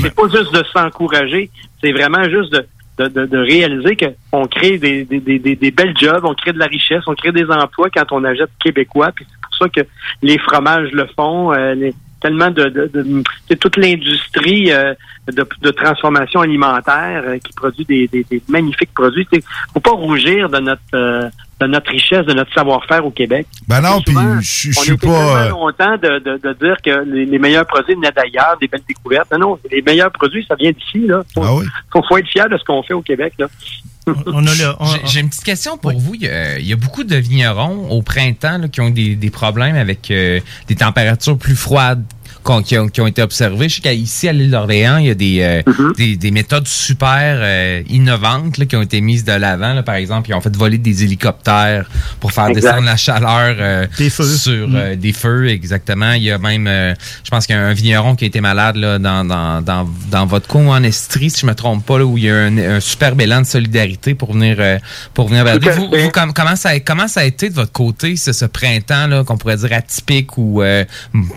c'est pas juste de s'encourager, c'est vraiment juste de de, de, de réaliser qu'on crée des, des, des, des- belles jobs, on crée de la richesse, on crée des emplois quand on achète québécois. Puis c'est pour ça que les fromages le font. euh, tellement de, de, de- c'est toute l'industrie euh, de, de transformation alimentaire euh, qui produit des, des, des magnifiques produits. Il faut pas rougir de notre euh, de notre richesse, de notre savoir-faire au Québec. Ben non, puis Souvent, je suis pas... euh, longtemps de, de, de dire que les, les meilleurs produits venaient d'ailleurs, des belles découvertes. Non, non, les meilleurs produits, ça vient d'ici. Là. Faut, Ah faut, faut être fier de ce qu'on fait au Québec. Là. J'ai- J'ai une petite question pour vous. Il y, a, il y a beaucoup de vignerons au printemps là, qui ont des, des problèmes avec euh, des températures plus froides qu'on- qui, ont, qui ont été observées. Je sais qu'ici, à l'île d'Orléans, il y a des, euh, Mm-hmm. des, des méthodes super euh, innovantes là, qui ont été mises de l'avant. là. Par exemple, ils ont fait voler des hélicoptères pour faire Exact. descendre la chaleur euh, sur Mm. euh, des feux. Exactement. Il y a même, euh, je pense qu'il y a un vigneron qui a été malade là, dans, dans, dans, dans votre coin en Estrie, si je me trompe pas, là, où il y a un, un superbe élan de solidarité pour venir euh, pour venir Vous, vous, com- comment ça a, comment ça a été de votre côté ce, ce printemps là qu'on pourrait dire atypique ou euh,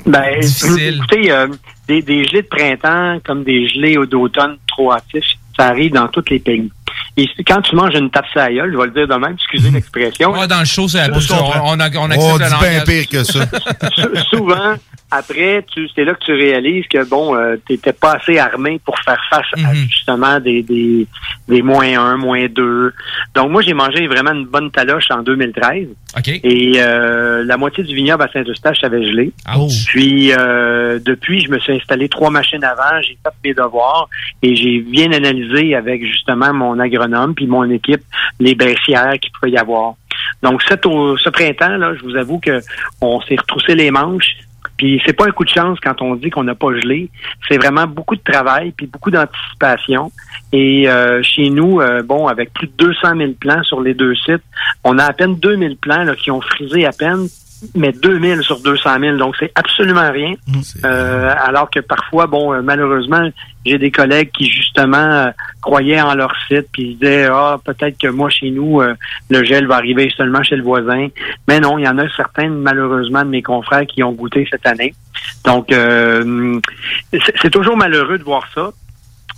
Ben, difficile? Écoutez, euh, des, des gelées de printemps comme des gelées d'automne trop hâtifs, ça arrive dans tous les pays. Et quand tu manges une tape gueule, je vais le dire de même, excusez l'expression. Ouais, dans le show, c'est la bouche. On, on, a- on Oh, accepte pire que ça. Sou- souvent, après, tu, c'est là que tu réalises que bon, euh, t'étais pas assez armé pour faire face à justement des, des, des moins 1, moins 2. Donc moi, j'ai mangé vraiment une bonne taloche en 2013. OK. Et euh, la moitié du vignoble à Saint-Eustache avait gelé. Puis euh, depuis, je me suis installé trois machines avant, j'ai fait mes devoirs et j'ai bien analysé avec justement mon agronome puis mon équipe les baissières qu'il pouvait y avoir. Donc cet au- ce printemps là, je vous avoue que on s'est retroussé les manches. Puis c'est pas un coup de chance quand on dit qu'on n'a pas gelé. C'est vraiment beaucoup de travail puis beaucoup d'anticipation. Et euh, chez nous, euh, bon, avec plus de 200 000 plants sur les deux sites, on a à peine 2000 plants là, qui ont frisé à peine, mais 2000 sur 200 000. Donc c'est absolument rien. Euh, alors que parfois, bon, euh, malheureusement, j'ai des collègues qui justement euh, croyaient en leur site puis ils disaient ah peut-être que moi chez nous euh, le gel va arriver seulement chez le voisin. Mais non, il y en a certains malheureusement de mes confrères qui ont goûté cette année. Donc euh, c'est toujours malheureux de voir ça.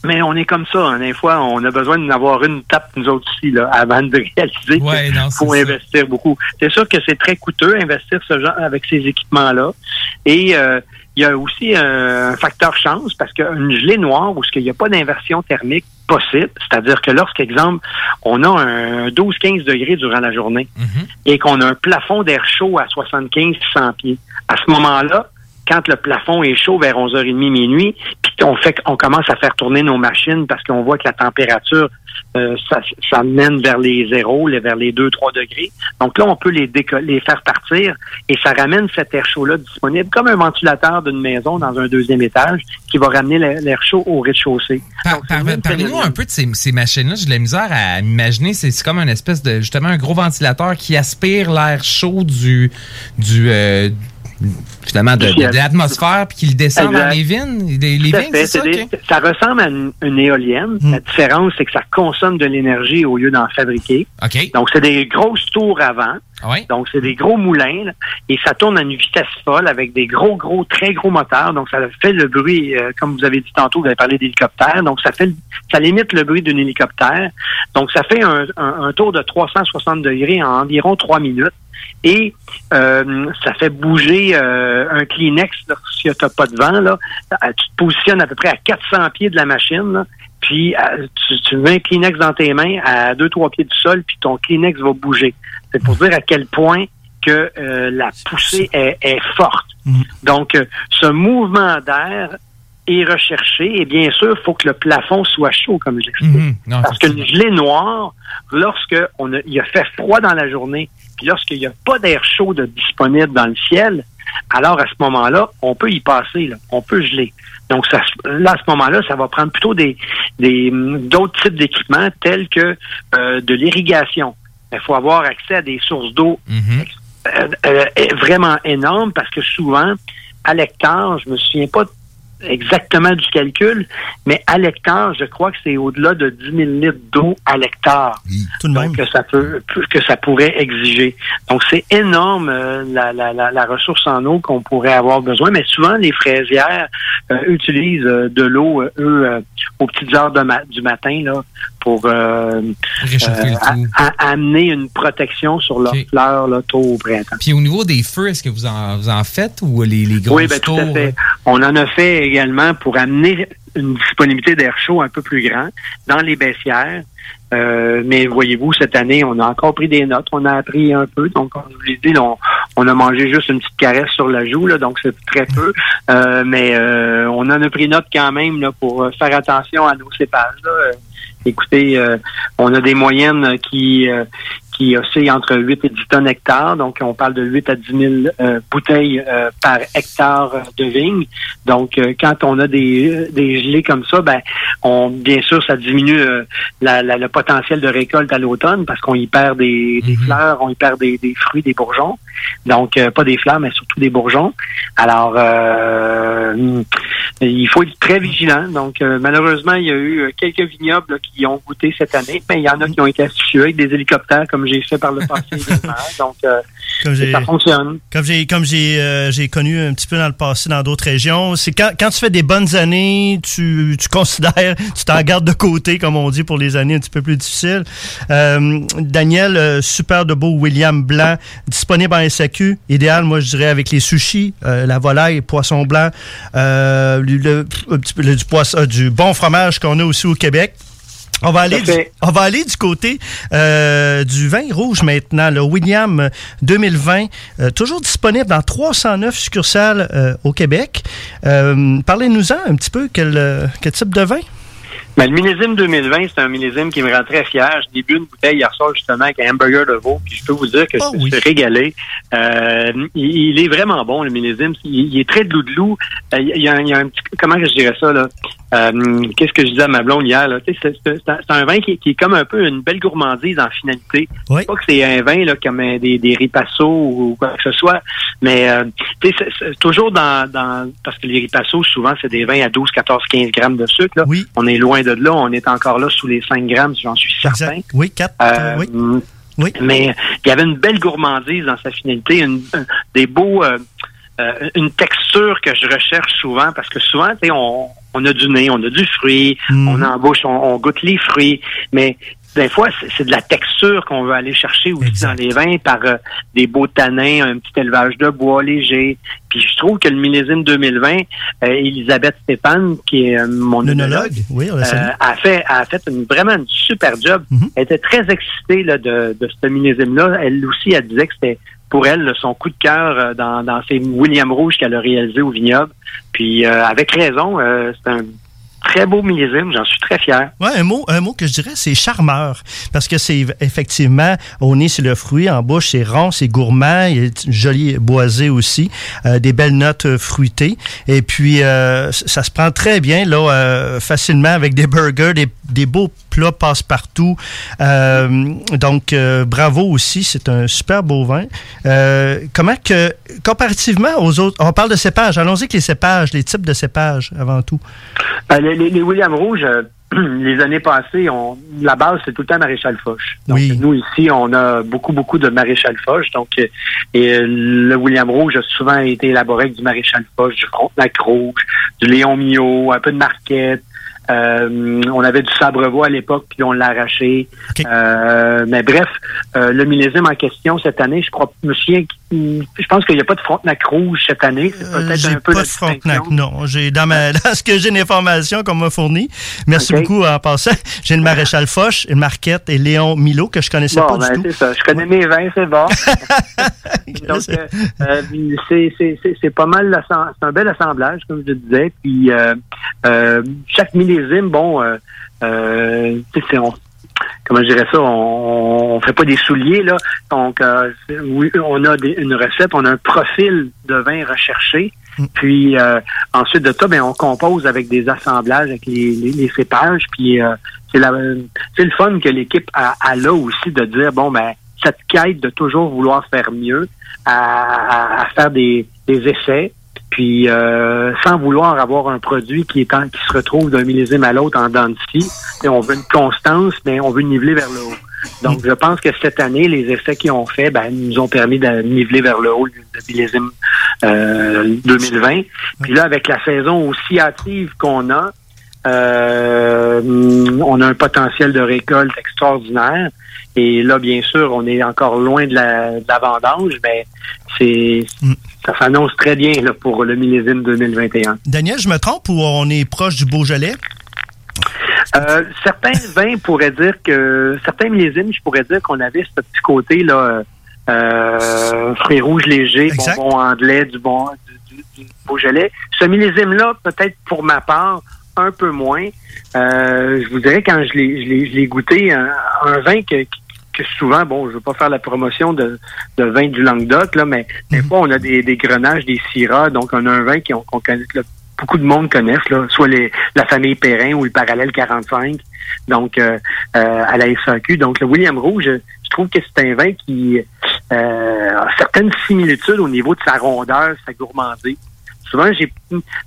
Mais on est comme ça. Hein. Des fois, on a besoin d'en avoir une tape, nous autres aussi, là, avant de réaliser Ouais, qu'il faut ça. investir beaucoup. C'est sûr que c'est très coûteux, investir ce genre avec ces équipements-là. Et euh, il y a aussi euh, un facteur chance, parce qu'une gelée noire, où il n'y a pas d'inversion thermique possible, c'est-à-dire que lorsqu'exemple, on a un 12-15 degrés durant la journée et qu'on a un plafond d'air chaud à 75-100 pieds, à ce moment-là, quand le plafond est chaud vers 11h30 minuit, puis qu'on fait on commence à faire tourner nos machines parce qu'on voit que la température euh, ça, ça mène vers les zéros, les- vers les 2-3 degrés. Donc là, on peut les, les faire partir et ça ramène cet air chaud-là disponible comme un ventilateur d'une maison dans un deuxième étage qui va ramener l'air chaud au rez-de-chaussée. Par- par- Parlez-nous un peu de ces, ces machines-là. J'ai de la misère à m'imaginer. C'est c'est comme une espèce de, justement, un gros ventilateur qui aspire l'air chaud du, du, euh, de, de- de l'atmosphère puis qui le descend dans les vignes. Les, les vignes, c'est ça? Des- ressemble à une, une éolienne. La différence, c'est que ça consomme de l'énergie au lieu d'en fabriquer. Donc, c'est des grosses tours avant. Ouais. Donc, c'est des gros moulins. là, et ça tourne à une vitesse folle avec des gros, gros, très gros moteurs. Donc, ça fait le bruit, euh, comme vous avez dit tantôt, vous avez parlé d'hélicoptère. Donc, ça fait, ça limite le bruit d'un hélicoptère. Donc, ça fait un, un- un tour de 360 degrés en environ trois minutes. Et euh, ça fait bouger euh, un Kleenex si tu n'as pas de vent. Là. Euh, Tu te positionnes à peu près à 400 pieds de la machine. là. puis tu, tu mets un Kleenex dans tes mains à deux, trois pieds du sol, puis ton Kleenex va bouger. C'est pour dire à quel point que euh, la poussée est, est forte. Donc, euh, ce mouvement d'air est recherché et bien sûr, il faut que le plafond soit chaud, comme je l'explique. Mhm. Non, Parce qu'une gelée noire, lorsque on a, il a fait froid dans la journée, puis lorsqu'il n'y a pas d'air chaud de disponible dans le ciel, alors à ce moment-là, on peut y passer, là. on peut geler. Donc ça, là, à ce moment-là, ça va prendre plutôt des des, hum, d'autres types d'équipements tels que euh, de l'irrigation. Il faut avoir accès à des sources d'eau euh, euh, est vraiment énorme parce que souvent, à l'hectare, je me souviens pas exactement du calcul, mais à l'hectare, je crois que c'est au-delà de 10 000 litres d'eau à l'hectare. Donc, que ça peut, que ça pourrait exiger. Donc, c'est énorme euh, la, la, la, la ressource en eau qu'on pourrait avoir besoin. Mais souvent, les fraisières euh, utilisent euh, de l'eau, euh, eux, euh, aux petites heures de ma- du matin, là, pour euh, amener une protection sur leurs fleurs là, tôt au printemps. Puis au niveau des feux, est-ce que vous en, vous en faites ou les, les grosses Oui, ben, tout à fait. On en a fait également pour amener une disponibilité d'air chaud un peu plus grand dans les baissières. Euh, mais voyez-vous, cette année, on a encore pris des notes, on a appris un peu. Donc, comme je vous l'ai dit, on, a mangé juste une petite caresse sur la joue, là, donc c'est très peu. Euh, mais euh, on en a pris note quand même là, pour faire attention à nos cépages. Écoutez, on a des moyennes qui qui oscillent entre 8 et 10 tonnes hectare. Donc, on parle de 8 à 10 000 euh, bouteilles euh, par hectare de vigne. Donc, euh, quand on a des, des gelées comme ça, ben, on, bien sûr, ça diminue euh, la- la- le potentiel de récolte à l'automne parce qu'on y perd des, des fleurs, on y perd des, des fruits, des bourgeons. Donc, euh, pas des fleurs, mais surtout des bourgeons. Alors, euh, il faut être très vigilant. Donc, euh, malheureusement, il y a eu euh, quelques vignobles là, qui ont goûté cette année, mais il y en a qui ont été astucieux avec des hélicoptères, comme j'ai fait par le passé. Donc, euh, Comme j'ai- ça fonctionne. Comme j'ai comme j'ai euh, j'ai connu un petit peu dans le passé dans d'autres régions, c'est quand, quand tu fais des bonnes années, tu, tu considères, tu t'en gardes de côté, comme on dit, pour les années un petit peu plus difficiles. Euh, Daniel, euh, super de beau William Blanc, disponible en SAQ, idéal, moi je dirais avec les sushis, euh, la volaille, poisson blanc, euh, le, le- le- du poisson, du bon fromage qu'on a aussi au Québec. On va aller, du, on va aller du côté euh, du vin rouge maintenant, le William 2020, euh, toujours disponible dans 309 succursales euh, au Québec. Euh, Parlez-nous-en un petit peu, quel, euh, quel type de vin? Ben, le millésime 2020, c'est un millésime qui me rend très fier. J'ai bu une bouteille hier soir justement avec un hamburger de veau, puis je peux vous dire que je me suis régalé. Euh, il, il est vraiment bon, le millésime. Il, il est très doudou. Euh, il, y a, il y a un petit... Comment je dirais ça, là? Euh, Qu'est-ce que je disais à ma blonde hier, là? C'est c'est- c'est un- c'est vin qui, qui est comme un peu une belle gourmandise en finalité. Oui. Pas que c'est un vin là, comme un- des, des ripassos ou quoi que ce soit, mais euh, c'est- c'est toujours dans, dans... Parce que les ripassos, souvent, c'est des vins à 12, 14, 15 grammes de sucre. Là. On est loin de là. On est encore là sous les 5 grammes, j'en suis certain. Oui, 4. Euh, oui. Mais il y avait une belle gourmandise dans sa finalité, une, un- des beaux, euh, euh, une texture que je recherche souvent parce que souvent, tu sais, on, on a du nez, on a du fruit, on en bouche, on, on goûte les fruits, mais des fois, c'est- de la texture qu'on veut aller chercher aussi dans les vins par euh, des beaux tanins, un petit élevage de bois léger. Puis je trouve que le millésime 2020, euh, Elisabeth Stéphane, qui est euh, mon œnologue, Oui, euh, a fait a fait une, vraiment une super job. Elle était très excitée là, de, de ce millésime-là. Elle aussi, elle disait que c'était pour elle là, son coup de cœur euh, dans, dans ces William Rouge qu'elle a réalisé au vignoble. Puis euh, avec raison, euh, c'est un très beau millésime. J'en suis très fier. Ouais, un mot, un mot que je dirais, c'est charmeur. Parce que c'est effectivement, au nez, c'est le fruit, en bouche, c'est rond, c'est gourmand, il est joli boisé aussi, euh, des belles notes euh, fruitées. Et puis, euh, ça se prend très bien, là, euh, facilement avec des burgers, des, des beaux plats passe-partout. Euh, donc, euh, bravo aussi, c'est un super beau vin. Euh, comment que, comparativement aux autres, on parle de cépages, allons-y avec les cépages, les types de cépages avant tout. Euh, les, les- William Rouge, euh, les années passées, on, la base, c'est tout le temps Maréchal Foch. Donc, nous, ici, on a beaucoup, beaucoup de Maréchal Foch. Donc, euh, et euh, le William Rouge a souvent été élaboré avec du Maréchal Foch, du Frontenac Rouge, du Léon Mio, un peu de Marquette. Euh, on avait du sabre-voix à l'époque, puis on l'a arraché. Euh, mais bref, euh, le millésime en question cette année, je crois, je me souviens, je pense qu'il n'y a pas de Frontenac rouge cette année. C'est peut-être un peu pas de Frontenac, non. J'ai dans, ma, dans ce que j'ai l'information qu'on m'a fourni. Merci Ok. beaucoup en passant. J'ai le maréchal Foch, une Marquette et Léon Milo que je connaissais Bon, pas ben, du tout. c'est ça. Je connais mes vins, c'est bon. Donc, c'est- pas mal, c'est un bel assemblage, comme je disais. Puis, chaque millésime, bon, euh, euh, on- comment je dirais ça, on, on fait pas des souliers, là. Donc, euh, oui, on a des- une recette, on a un profil de vin recherché. Puis euh, ensuite de ça, ben on compose avec des assemblages avec les, les, les cépages. Puis euh, c'est le fun que l'équipe a, a là aussi de dire bon ben cette quête de toujours vouloir faire mieux, à, à- à faire des, des essais, puis euh, sans vouloir avoir un produit qui est en- qui se retrouve d'un millésime à l'autre en dents de scie. Et on veut une constance, mais on veut niveler vers le haut. Donc, je pense que cette année, les essais qu'ils ont fait ben, nous ont permis de niveler vers le haut le millésime euh, 2020. Puis là, avec la saison aussi hâtive qu'on a, euh, on a un potentiel de récolte extraordinaire. Et là, bien sûr, on est encore loin de la, de la vendange, mais c'est ça s'annonce très bien là, pour le millésime 2021. Daniel, je me trompe ou on est proche du Beaujolais? Euh, certains vins pourraient dire que certains millésimes, je pourrais dire qu'on avait ce petit côté là, euh, fruits rouges légers, Exact. bonbons anglais, du bon du, du- du Beaujolais. Ce millésime-là, peut-être pour ma part, un peu moins. Euh, je vous dirais quand je l'ai je goûté un, un vin que, que souvent, bon, je veux pas faire la promotion de, de vin du Languedoc, là, mais des fois on a des, des grenages, des syrahs, donc on a un vin qu'on connaît, que beaucoup de monde connaissent, là, soit les, la famille Perrin ou le parallèle 45, donc euh, euh, à la SAQ. Donc le William Rouge, je, je trouve que c'est un vin qui euh, a certaines similitudes au niveau de sa rondeur, sa gourmandise. Souvent, j'ai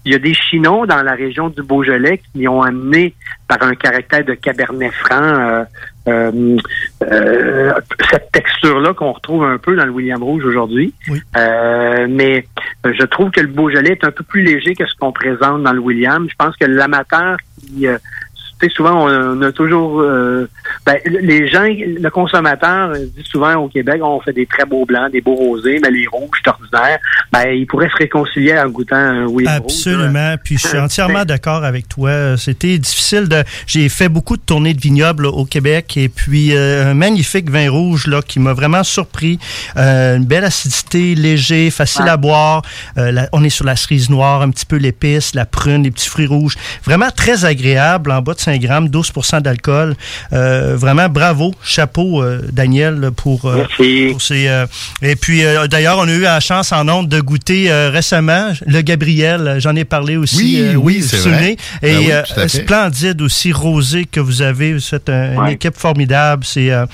il y a des chinons dans la région du Beaujolais qui ont amené par un caractère de cabernet franc euh, euh, euh, cette texture-là qu'on retrouve un peu dans le William Rouge aujourd'hui. Euh, mais je trouve que le Beaujolais est un peu plus léger que ce qu'on présente dans le William. Je pense que l'amateur qui euh, souvent, on a toujours... euh, ben, les gens, le consommateur dit souvent au Québec, on fait des très beaux blancs, des beaux rosés, mais les rouges, c'est ordinaire. Ben, il pourrait se réconcilier en goûtant un Rouge. Absolument. Puis je suis entièrement d'accord avec toi. C'était difficile de. J'ai fait beaucoup de tournées de vignobles là, au Québec et puis euh, un magnifique vin rouge là qui m'a vraiment surpris. Euh, une belle acidité, léger, facile à boire. Euh, la- on est sur la cerise noire, un petit peu l'épice, la prune, les petits fruits rouges. Vraiment très agréable, en bas de 5 grammes, 12% d'alcool. Euh, vraiment bravo, chapeau euh, Daniel pour, euh, pour ces. euh, et puis euh, d'ailleurs, on a eu la chance en ondes de goûter euh, récemment le Gabriel. J'en ai parlé aussi. Oui, euh, oui, vous c'est vous souvenez? vrai. Et Ben oui, euh, splendide aussi rosé que vous avez. Vous êtes un- une Ouais. équipe formidable. C'est euh,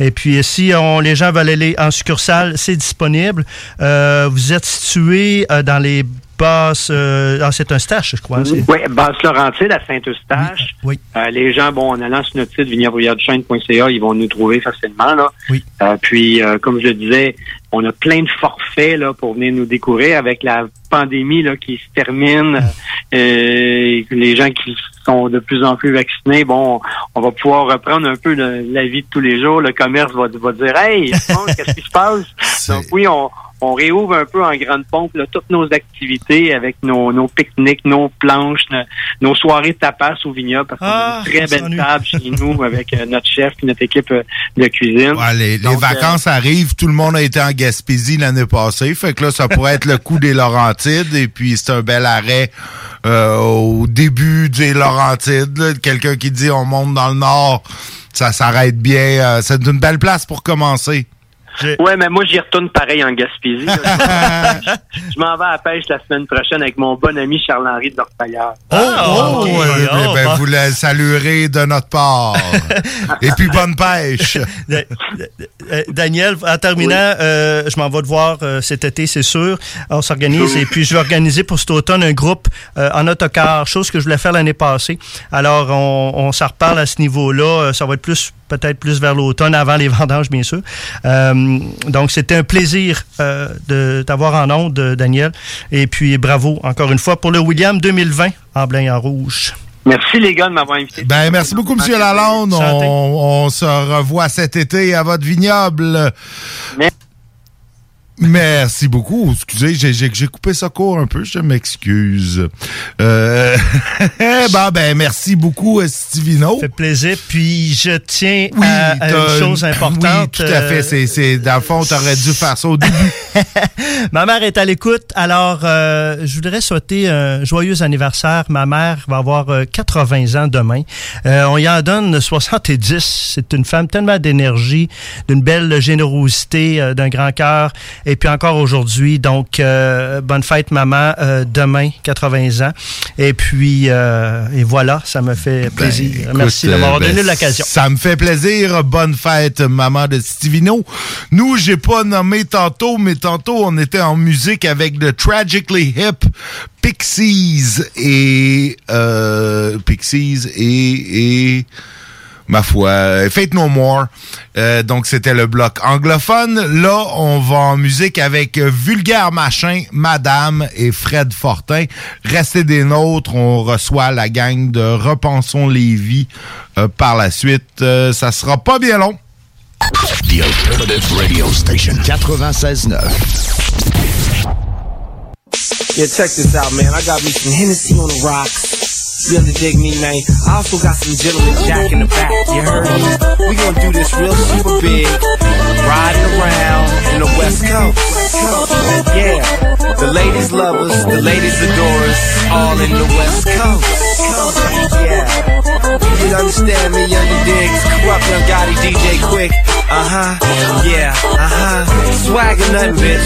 et puis si on, les gens veulent aller en succursale, c'est disponible. Euh, vous êtes situé euh, dans les basses. euh, ah, c'est un je crois. c'est- Oui, Basse-Laurentide à Saint-Eustache. Oui. Euh, les gens, bon, en allant sur notre site vignebruyèreduchesne.ca, ils vont nous trouver facilement. Là. Oui. Euh, puis, euh, comme je le disais, on a plein de forfaits là, pour venir nous découvrir avec la pandémie là, qui se termine. Euh, et les gens qui sont de plus en plus vaccinés, bon, on va pouvoir reprendre un peu le- la vie de tous les jours. Le commerce va, va dire Hey, qu'est-ce qui se passe? Donc oui, on, on réouvre un peu en grande pompe là, toutes nos activités avec nos, nos pique-niques, nos planches, no- nos soirées de tapas au vignoble parce qu'on Ah, a une très belle table chez nous avec euh, notre chef et notre équipe euh, de cuisine. Ouais, les, euh, vacances arrivent, tout le monde a été en Gaspésie l'année passée, fait que là, ça pourrait être le coup des Laurentides, et puis c'est un bel arrêt euh, au début des Laurentides. là. Quelqu'un qui dit on monte dans le nord, ça s'arrête bien. euh, c'est une belle place pour commencer. Ouais, mais moi, j'y retourne pareil en Gaspésie. je m'en vais à la pêche la semaine prochaine avec mon bon ami Charles-Henri de Dorpaillard. Oh, ok. ouais, Oh, ben, bah. vous le saluerez de notre part. et puis bonne pêche. Daniel, en terminant, euh, je m'en vais te voir euh, cet été, c'est sûr. On s'organise et puis je vais organiser pour cet automne un groupe euh, en autocar, chose que je voulais faire l'année passée. Alors, on, on s'en reparle à ce niveau-là. Ça va être plus peut-être plus vers l'automne, avant les vendanges, bien sûr. Euh, donc, c'était un plaisir euh, de t'avoir en onde, Daniel. Et puis, bravo encore une fois pour le William 2020 en blanc et en rouge. Merci les gars de m'avoir invité. Ben, merci beaucoup, M. Lalonde. On, on se revoit cet été à votre vignoble. Merci beaucoup. Excusez, j'ai- coupé ça court un peu. Je m'excuse. Euh... bon, ben, merci beaucoup, euh, Stivino. Ça fait plaisir. Puis je tiens Oui, à, une chose importante. Oui, tout à fait. euh, C'est, c'est, dans le fond, t'aurais dû faire ça au début. Ma mère est à l'écoute, alors euh, je voudrais souhaiter un joyeux anniversaire. Ma mère va avoir euh, 80 ans demain. Euh, on y en donne 70. C'est une femme tellement d'énergie, d'une belle générosité, d'un grand cœur. Et puis encore aujourd'hui, donc euh, bonne fête maman, euh, demain 80 ans. Et puis euh, et voilà, ça me fait plaisir. Merci de Ben, m'avoir euh, donné ben, l'occasion. Ça me fait plaisir. Bonne fête, maman de Stivino. Nous, j'ai pas nommé tantôt, mais tantôt, on était en musique avec The Tragically Hip Pixies et Pixies et, et ma foi, Fate No More. Euh, donc, c'était le bloc anglophone. Là, on va en musique avec euh, Vulgaire Machin, Madame et Fred Fortin. Restez des nôtres. On reçoit la gang de Repensons les vies euh, par la suite. Euh, ça sera pas bien long. The Alternative Radio Station 96.9. Yeah, check this out, man. I got me some Hennessy on the rocks. You dig me, man. I also got some gentleman jack in the back. You heard me? We gonna do this real super big, riding around in the West Coast. Yeah, the ladies love us, the ladies adore us, all in the West Coast. Yeah. You understand me, young digs, corrupt young Gotti, DJ Quick. Uh huh, yeah, uh huh. Swagger nothing, bitch.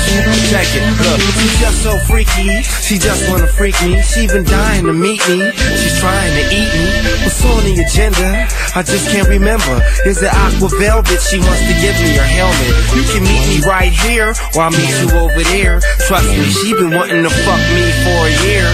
Check it, look. She's just so freaky, she just wanna freak me. She been dying to meet me, she's trying to eat me. What's on the agenda? I just can't remember. Is it aqua velvet? She wants to give me her helmet. You can meet me right here, or I'll meet you over there. Trust me, she been wanting to fuck me for a year.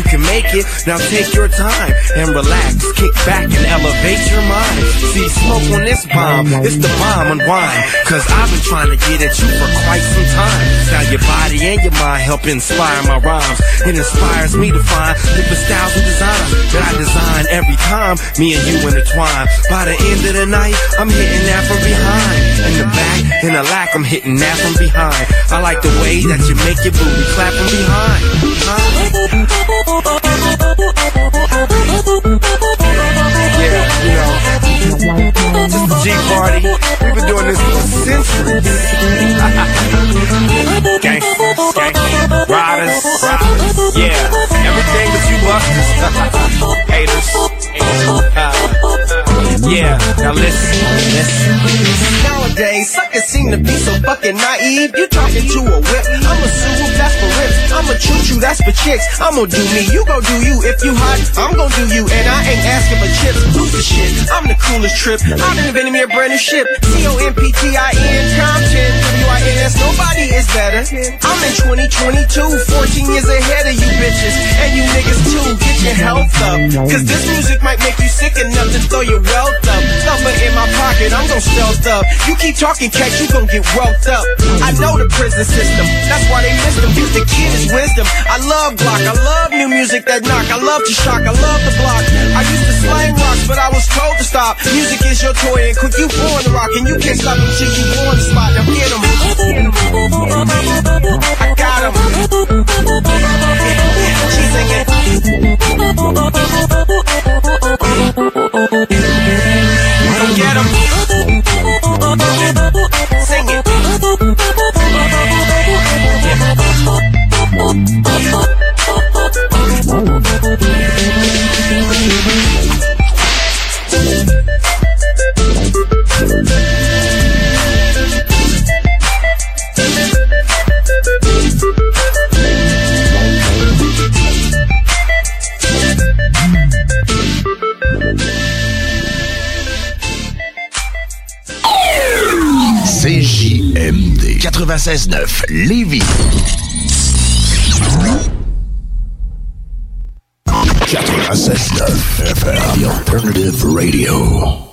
You can make it. Now take your time and relax. Kick back and elevate your mind. See, smoke on this bomb. It's the bomb unwind. Cause I've been trying to get at you for quite some time. Now your body and your mind help inspire my rhymes. It inspires me to find different styles and designs that I design every time. Me and you intertwine. By the end of the night, I'm hitting that from behind. In the back, in the lack, I'm hitting that from behind. I like the way that you make your booty clap from behind. Yeah, party. We've been doing this for centuries. Gangsters, riders. Yeah, everything but you busters. Haters. Uh, yeah, now listen, listen. Nowadays, suckers seem to be so fucking naive. You talking to a whip, I'm a swoop, that's for rips. I'm a choo choo, that's for chicks. I'm gonna do me, you gon' do you. If you hot, I'm gonna do you. And I ain't asking for chips. Who's the shit? I'm the coolest trip. I've invented me a brand new ship. C-O-M-P-T-I-N, Compton, W-I-N-S. Nobody is better. I'm in 2022, 14 years ahead of you bitches. And you niggas too, get your health up. Cause this music might make you sick enough to throw your wealth up. Number in my pocket, I'm gon' stealth up. You keep talking, cat, you gon' get wealth up. I know the prison system, that's why they missed him. Cause the kid is wisdom. I love block, I love new music that knock. I love to shock, I love the block. I used to slang rocks, but I was told to stop. Music is your toy, and quick you born to rock, and you can't stop until you on the spot. Now get 'em. I got 'em. She singing. 96.9 Lévis. 96.9 FM. The Alternative Radio.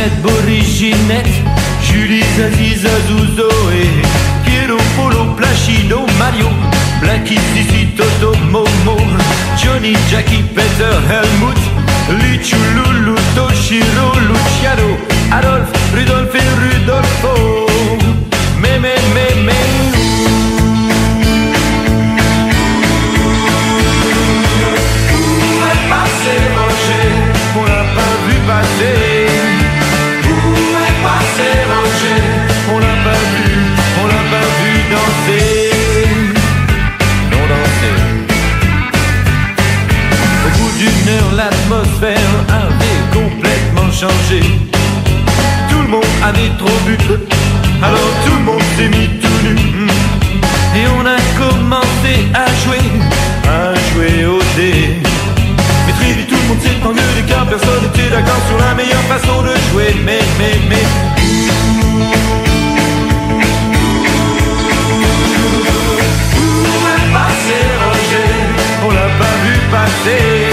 Ahmed Boris Ginette Julie Aziz et Piero Polo Placido Mario Blacky Sissi Toto Momo Johnny Jackie Peter Helmut Lichu Lulu Toshiro Luciano Adolphe Rudolf et Rudolfo. Mais Tout le monde avait trop bu. Alors tout le monde s'est mis tout nu. Et on a commencé à jouer. À jouer au dé. Mais très tout le monde s'est engueulé car personne n'était d'accord sur la meilleure façon de jouer. Mais, mais, mais. Passé Roger On l'a pas vu passer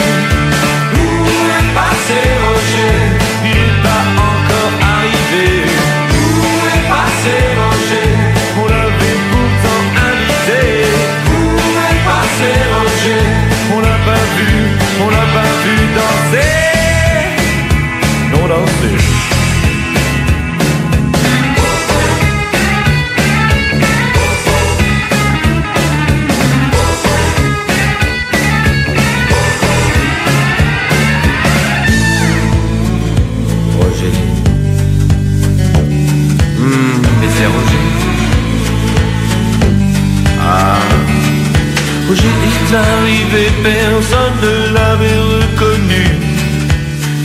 Personne ne l'avait reconnu.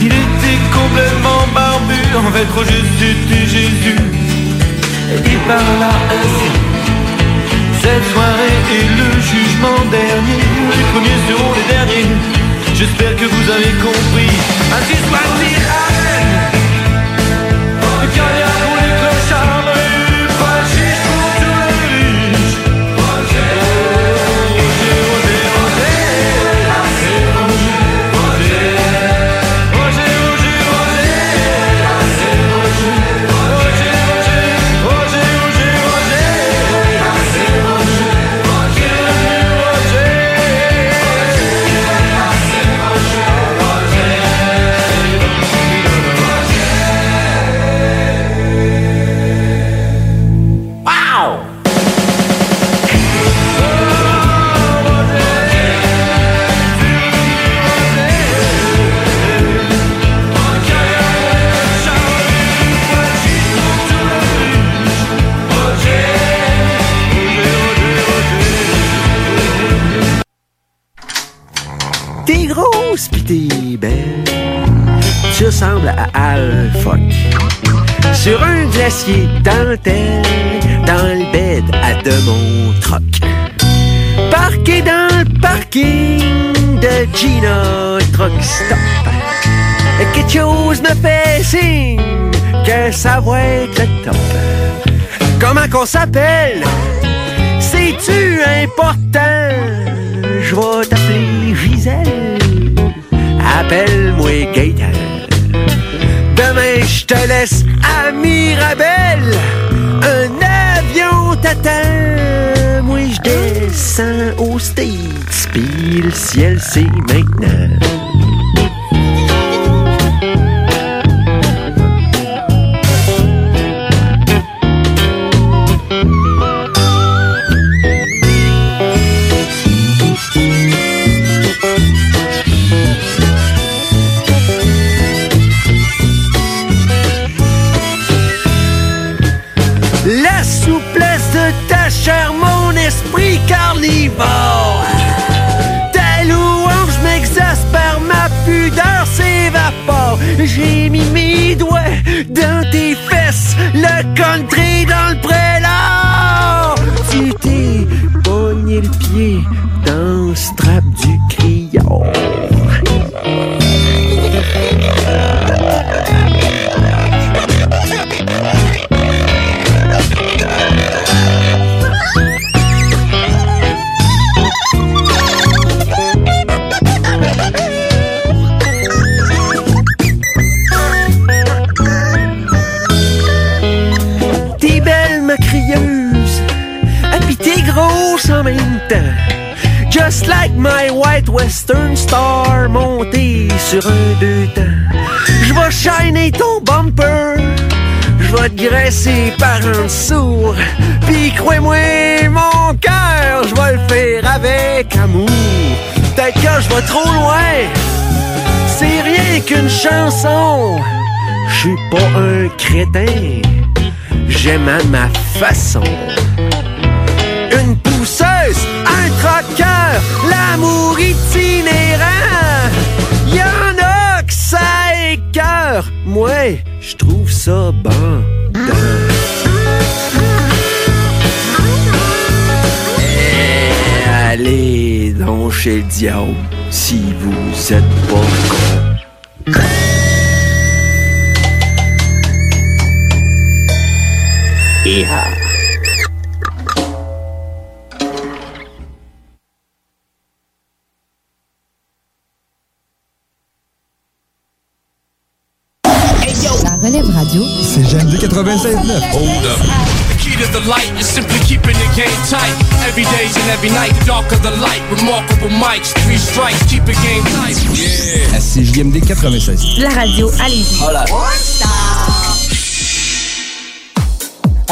Il était complètement barbu, en fait Roger c'était Jésus. Et il parla ainsi. Cette soirée est le jugement dernier. Les premiers seront les derniers. J'espère que vous avez compris. Ainsi soit-il. Tu ressembles à Al Fuck. Sur un glacier dentelle, dans le bed à de mon troc. Parqué dans le parking de Gina Truck Stop. Quelque chose me fait signe que ça va être top. Comment qu'on s'appelle? C'est-tu important? Je vais t'appeler Gisèle. Je te laisse à Mirabel. Un avion t'attend. Moi, je descends aux States. Puis le ciel, c'est maintenant. J'ai mis mes doigts dans tes fesses, le country graisser par un sourd. Puis crois-moi, mon cœur, je vais le faire avec amour. Peut-être je vais trop loin, c'est rien qu'une chanson. Je suis pas un crétin j'aime à ma façon. Une pousseuse, un troqueur, l'amour itinérant. Chez le diable si vous êtes pas con. La relève radio. C'est Jeanne de 96.9. Hold up. The key to the light is simply keeping the game tight. Every day and every night, the darker the light. Remarkable mics, three strikes, keep the game tight. Yeah. À CJMD 96. La radio à Lévis.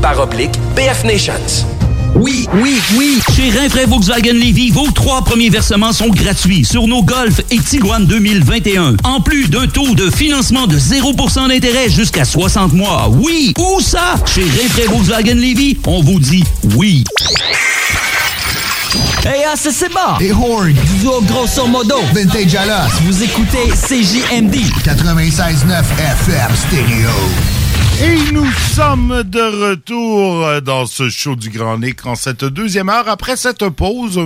barre oblique BF Nations. Oui, oui, oui. Chez Rinfraie Volkswagen Levy, vos trois premiers versements sont gratuits sur nos Golf et Tiguan 2021. En plus d'un taux de financement de 0% d'intérêt jusqu'à 60 mois. Oui, où ça? Chez Rinfraie Volkswagen Levy, on vous dit oui. Hey, ah, c'est c'est bon! Et Horn! Du duo grosso modo! Vintage Alas! Vous écoutez CJMD! 96.9 FM Stereo! Et nous sommes de retour dans ce show du Grand Nick en cette deuxième heure. Après cette pause,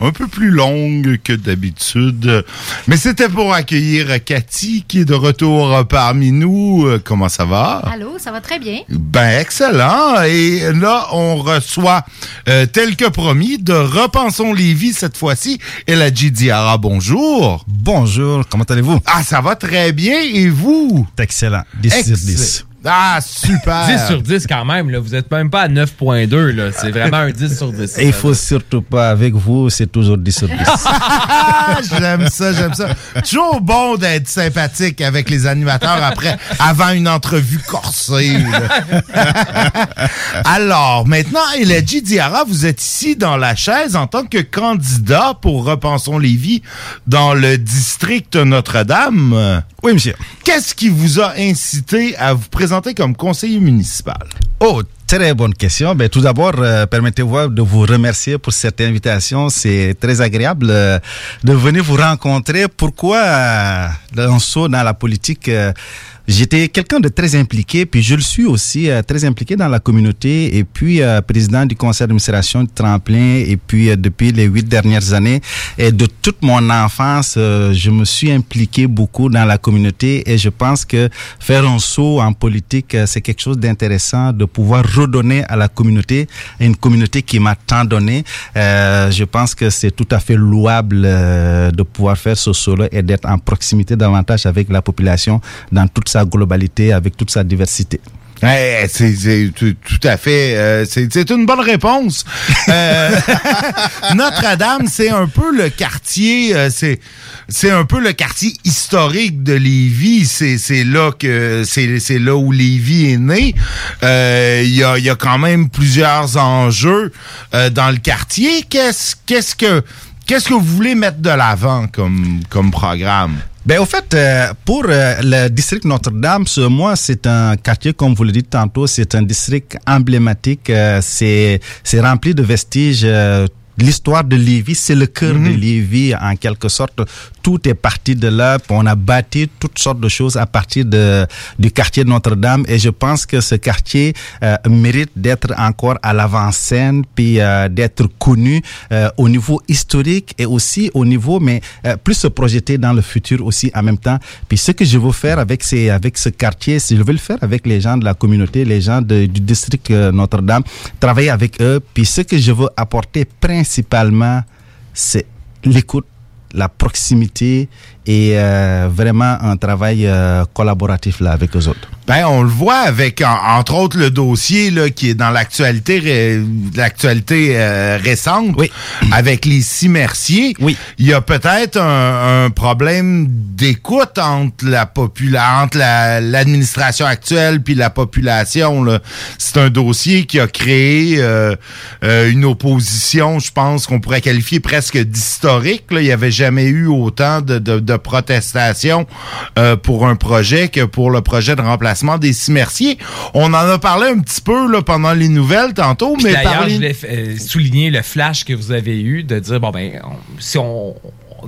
un peu plus longue que d'habitude. Mais c'était pour accueillir Cathy qui est de retour parmi nous. Euh, Comment ça va? Allô, ça va très bien. Ben, excellent. Et là, on reçoit, euh, tel que promis, de Repensons Lévis cette fois-ci. Et la Diara, bonjour. Bonjour, comment allez-vous? Ah, ça va très bien. Et vous? Excellent. 10 sur 10. Ah, super. 10 sur 10 quand même, là. Vous êtes même pas à 9.2, là. C'est vraiment un 10 sur 10. Et il faut surtout pas, avec vous, c'est toujours 10 sur 10. j'aime ça, j'aime ça. Toujours bon d'être sympathique avec les animateurs après, avant une entrevue corsée. Alors, maintenant, Eladji Diarra, vous êtes ici dans la chaise en tant que candidat pour Repensons Lévis dans le district Notre-Dame. Oui, monsieur. Qu'est-ce qui vous a incité à vous présenter comme conseiller municipal? Oh, très bonne question. Ben, tout d'abord, euh, permettez-moi de vous remercier pour cette invitation. C'est très agréable euh, de venir vous rencontrer. Pourquoi euh, saut dans la politique euh, J'étais quelqu'un de très impliqué, puis je le suis aussi euh, très impliqué dans la communauté, et puis euh, président du conseil d'administration de Tremplin, et puis euh, depuis les huit dernières années, et de toute mon enfance, euh, je me suis impliqué beaucoup dans la communauté, et je pense que faire un saut en politique, euh, c'est quelque chose d'intéressant, de pouvoir redonner à la communauté, une communauté qui m'a tant donné. Je pense que c'est tout à fait louable de pouvoir faire ce saut-là et d'être en proximité davantage avec la population dans toute sa globalité, avec toute sa diversité. Eh, c'est tout, à fait. euh, c'est une bonne réponse. Euh, Notre-Dame, c'est un peu le quartier. euh, c'est c'est un peu le quartier historique de Lévis. C'est là que c'est là où Lévis est né. Il y a y a quand même plusieurs enjeux dans le quartier. Qu'est-ce qu'est-ce que qu'est-ce que vous voulez mettre de l'avant comme comme programme? Ben, au fait, euh, pour euh, le district Notre-Dame, ce mois, c'est un quartier, comme vous le dites tantôt, c'est un district emblématique. euh, c'est c'est rempli de vestiges. euh, L'histoire de Lévis, c'est le cœur de Lévis en quelque sorte. Tout est parti de là. On a bâti toutes sortes de choses à partir du quartier de Notre-Dame. Et je pense que ce quartier euh, mérite d'être encore à l'avant-scène, puis euh, d'être connu euh, au niveau historique et aussi au niveau, mais plus se projeter dans le futur aussi en même temps. Puis ce que je veux faire avec, ce quartier, c'est je veux le faire avec les gens de la communauté, les gens du district Notre-Dame, travailler avec eux. Puis ce que je veux apporter principalement, c'est l'écoute, la proximité et euh, vraiment un travail euh, collaboratif là avec eux autres. Ben, on le voit avec, en- entre autres, le dossier là, qui est dans l'actualité ré- l'actualité euh, récente, avec les six merciers. Oui. Il y a peut-être un, un problème d'écoute entre la popula entre la- l'administration actuelle puis la population. là. C'est un dossier qui a créé euh, euh, une opposition, je pense qu'on pourrait qualifier presque d'historique. là. Il n'y avait jamais eu autant de, de, de protestations euh, pour un projet que pour le projet de remplacement des six merciers. On en a parlé un petit peu là, pendant les nouvelles tantôt, Puis mais D'ailleurs, je voulais euh, souligner le flash que vous avez eu de dire, bon, ben, on- si on.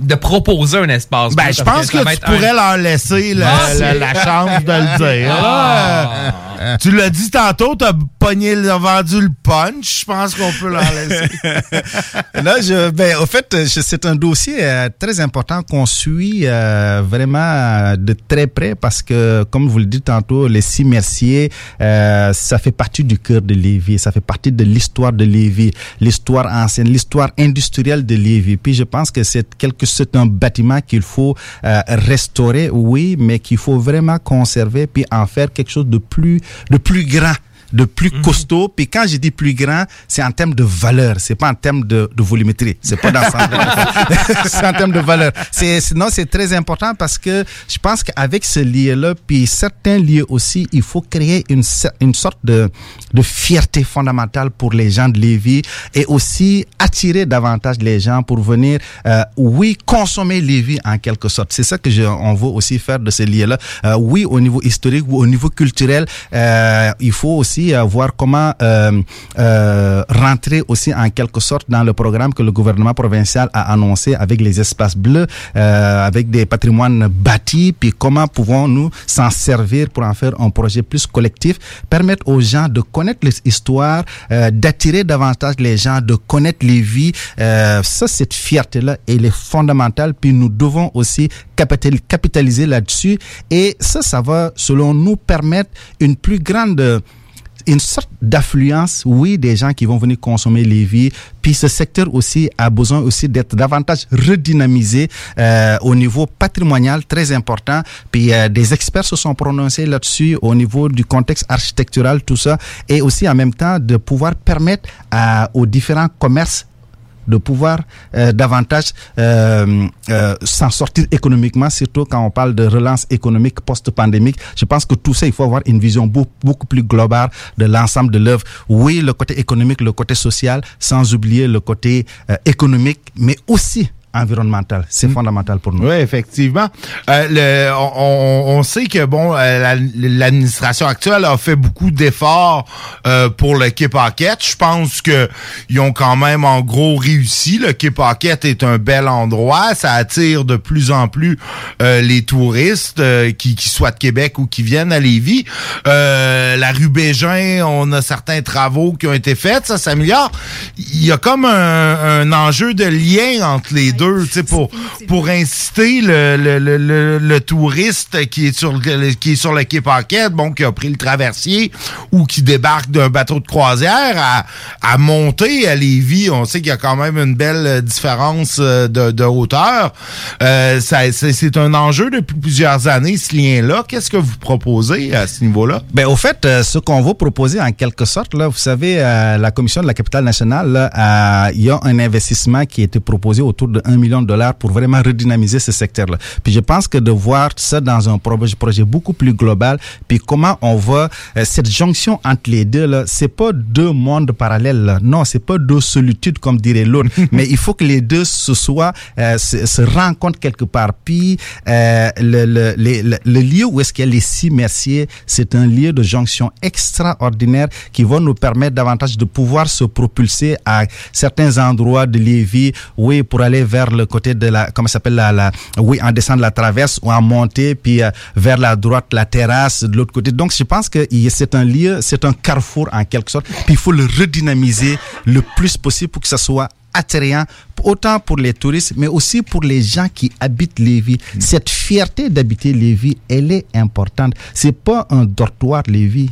De proposer un espace. Ben, je pense que, va tu un- pourrais leur laisser la, Ah, la- chance de le dire. Ah. Tu l'as dit tantôt, t'as pogné, le- vendu le punch. Je pense qu'on peut leur laisser. Là, je, ben, au fait, c'est un dossier euh, très important qu'on suit euh, vraiment euh, de très près parce que, comme vous le dites tantôt, les six merciers, euh, ça fait partie du cœur de Lévis, ça fait partie de l'histoire de Lévis, l'histoire ancienne, l'histoire industrielle de Lévis. Puis je pense que c'est quelque, c'est un bâtiment qu'il faut euh, restaurer, oui, mais qu'il faut vraiment conserver puis en faire quelque chose de plus, de plus grand de plus costaud. Puis quand je dis plus grand, c'est en termes de valeur. C'est pas en termes de, de volumétrie. C'est pas dans ce C'est en termes de valeur. C'est, sinon, c'est très important parce que je pense qu'avec ce lien-là, puis certains lieux aussi, il faut créer une, une sorte de, de fierté fondamentale pour les gens de Lévis et aussi attirer davantage les gens pour venir, euh, oui, consommer Lévis en quelque sorte. C'est ça que je, on veut aussi faire de ce lien-là. Euh, oui, au niveau historique ou au niveau culturel, euh, il faut aussi aussi euh, voir comment euh, euh, rentrer aussi en quelque sorte dans le programme que le gouvernement provincial a annoncé avec les espaces bleus, avec des patrimoines bâtis, puis comment pouvons-nous s'en servir pour en faire un projet plus collectif, permettre aux gens de connaître les histoires, euh, d'attirer davantage les gens, de connaître les vies. Ça, cette fierté-là, elle est fondamentale, puis nous devons aussi capital- capitaliser là-dessus. Et ça, ça va, selon nous, permettre une plus grande une sorte d'affluence, oui, des gens qui vont venir consommer les vies. Puis ce secteur aussi a besoin aussi d'être davantage redynamisé euh, au niveau patrimonial, très important. Puis euh, des experts se sont prononcés là-dessus au niveau du contexte architectural, tout ça, et aussi en même temps de pouvoir permettre à, aux différents commerces de pouvoir euh, davantage euh, euh, s'en sortir économiquement, surtout quand on parle de relance économique post-pandémique. Je pense que tout ça, il faut avoir une vision beaucoup, beaucoup plus globale de l'ensemble de l'œuvre. Oui, le côté économique, le côté social, sans oublier le côté euh, économique, mais aussi environnemental. C'est fondamental pour nous. Oui, effectivement. Euh, le, on, on- on sait que bon, euh, la- l'administration actuelle a fait beaucoup d'efforts euh, pour le Paquette. Je pense que ils ont quand même en gros réussi. Le Paquette est un bel endroit. Ça attire de plus en plus euh, les touristes euh, qui, qui soient de Québec ou qui viennent à Lévis. Euh, la rue Bégin, on a certains travaux qui ont été faits. Ça s'améliore. Il y a comme un, un enjeu de lien entre les deux, tu sais, pour, pour inciter le, le, le, le, le touriste qui est sur le, qui est sur le quai Paquette, bon, qui a pris le traversier ou qui débarque d'un bateau de croisière à, à monter à Lévis. On sait qu'il y a quand même une belle euh, différence euh, de, de hauteur. Euh, ça- c'est c'est un enjeu depuis plusieurs années, ce lien-là. Qu'est-ce que vous proposez à ce niveau-là? Ben, au fait, ce qu'on va proposer en quelque sorte, là, vous savez, euh, la Commission de la capitale nationale, euh, il y a un investissement qui a été proposé autour de 1 million de dollars pour vraiment redynamiser ce secteur-là. Puis je pense que de voir ça dans un projet, projet beaucoup plus global, puis comment on va, euh, cette jonction entre les deux, là, c'est pas deux mondes parallèles, là. Non, c'est pas deux solitudes, comme dirait l'autre. Mais il faut que les deux se soient, euh, se, se rencontrent quelque part. Puis, euh, le, le, le, le lieu où est-ce qu'il y a les six merciers, c'est un lieu de jonction extraordinaire qui va nous permettre davantage de pouvoir se propulser à certains endroits de Lévis, oui, pour aller vers le côté de la, comment ça s'appelle la, la, oui, en descendant la traverse ou en monter, puis euh, vers la droite, la terrasse de l'autre côté. Donc, je pense que c'est un lieu, c'est un carrefour en quelque sorte, puis il faut le redynamiser le plus possible pour que ça soit attrayant autant pour les touristes mais aussi pour les gens qui habitent Lévis. Cette fierté d'habiter Lévis, elle est importante. C'est pas un dortoir Lévis.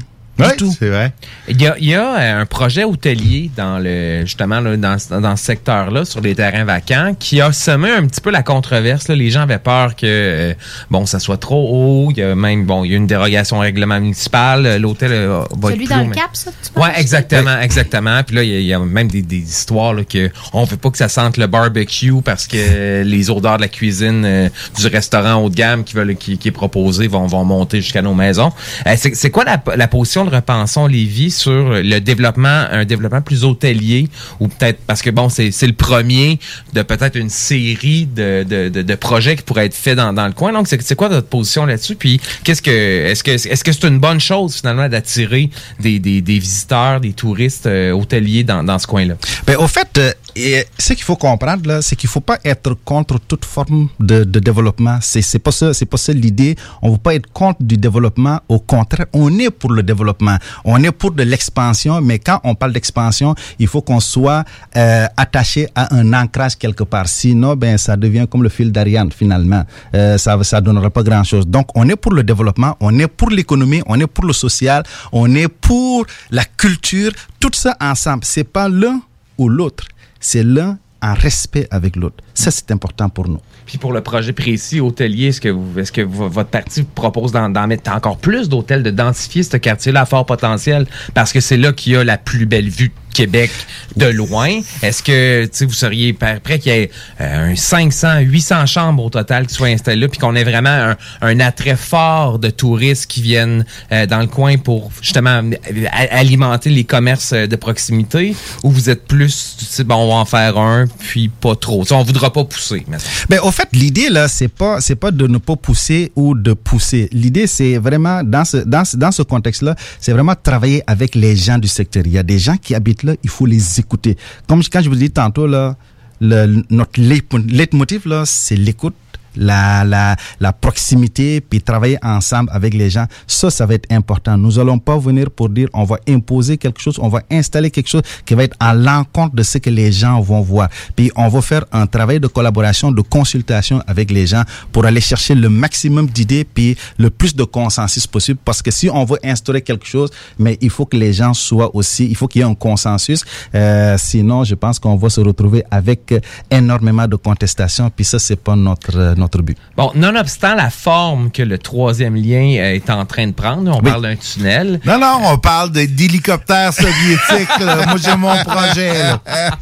Du tout. c'est vrai. Il y a, il y a euh, un projet hôtelier dans le justement là, dans, ce- dans ce secteur-là, sur les terrains vacants, qui a semé un petit peu la controverse. là. Les gens avaient peur que euh, bon, ça soit trop haut. Il y a même bon, il y a une dérogation au règlement municipal. Euh, L'hôtel euh, va Celui être dans plus haut, le mais- cap, ça, tu penses? Ouais, exactement, exactement. Puis là, il y a- il y, a même des, des histoires là, que on veut pas que ça sente le barbecue parce que les odeurs de la cuisine euh, du restaurant haut de gamme qui, veulent, qui, qui est proposé vont, vont monter jusqu'à nos maisons. Euh, c'est, c'est quoi la, la position de Repensons Lévis sur le développement, un développement plus hôtelier ou peut-être parce que bon, c'est, le premier de peut-être une série de, de, de, projets qui pourraient être faits dans, dans le coin. Donc, c'est, quoi votre position là-dessus? Puis, qu'est-ce que est-ce que est-ce que c'est une bonne chose finalement d'attirer des, des, des visiteurs, des touristes euh, hôteliers dans, dans ce coin-là? Ben, au fait, euh, et ce qu'il faut comprendre là, c'est qu'il faut pas être contre toute forme de, de développement. C'est c'est pas ça, c'est pas ça l'idée. On veut pas être contre du développement. Au contraire, on est pour le développement. On est pour de l'expansion. Mais quand on parle d'expansion, il faut qu'on soit euh, attaché à un ancrage quelque part. Sinon, ben ça devient comme le fil d'Ariane finalement. Euh, ça ça donnera pas grand chose. Donc, on est pour le développement, on est pour l'économie, on est pour le social, on est pour la culture. Tout ça ensemble. C'est pas l'un ou l'autre. C'est l'un en respect avec l'autre. Ça, c'est important pour nous. Puis pour le projet précis hôtelier, est-ce que vous, est-ce votre parti propose d'en, d'en mettre encore plus d'hôtels, de densifier ce quartier-là à fort potentiel? Parce que c'est là qu'il y a la plus belle vue Québec de loin. Est-ce que vous seriez prêt qu'il y ait euh, un 500, 800 chambres au total qui soient installées puis qu'on ait vraiment un, attrait fort de touristes qui viennent euh, dans le coin pour justement euh, alimenter les commerces de proximité, ou vous êtes plus, bon, on va en faire un, puis pas trop. Tu sais, on voudra pas pousser. Ben, au fait, l'idée là, c'est pas, pas de ne pas pousser ou de pousser. L'idée, c'est vraiment dans ce contexte-là, c'est vraiment travailler avec les gens du secteur. Il y a des gens qui habitent il faut les écouter. Comme quand je vous dis tantôt là, le, notre leit- leitmotiv là, c'est l'écoute. La, la, la proximité, puis travailler ensemble avec les gens, ça, ça va être important. Nous allons pas venir pour dire on va imposer quelque chose, on va installer quelque chose qui va être à l'encontre de ce que les gens vont voir. Puis on va faire un travail de collaboration, de consultation avec les gens pour aller chercher le maximum d'idées, puis le plus de consensus possible. Parce que si on veut instaurer quelque chose, mais il faut que les gens soient aussi, il faut qu'il y ait un consensus. Euh, sinon, je pense qu'on va se retrouver avec euh, énormément de contestations. Puis ça, c'est pas notre euh, notre but. Bon, nonobstant la forme que le troisième lien euh, est en train de prendre, on Oui. parle d'un tunnel. Non, non, on parle d'hélicoptères soviétiques. Moi, j'ai mon projet.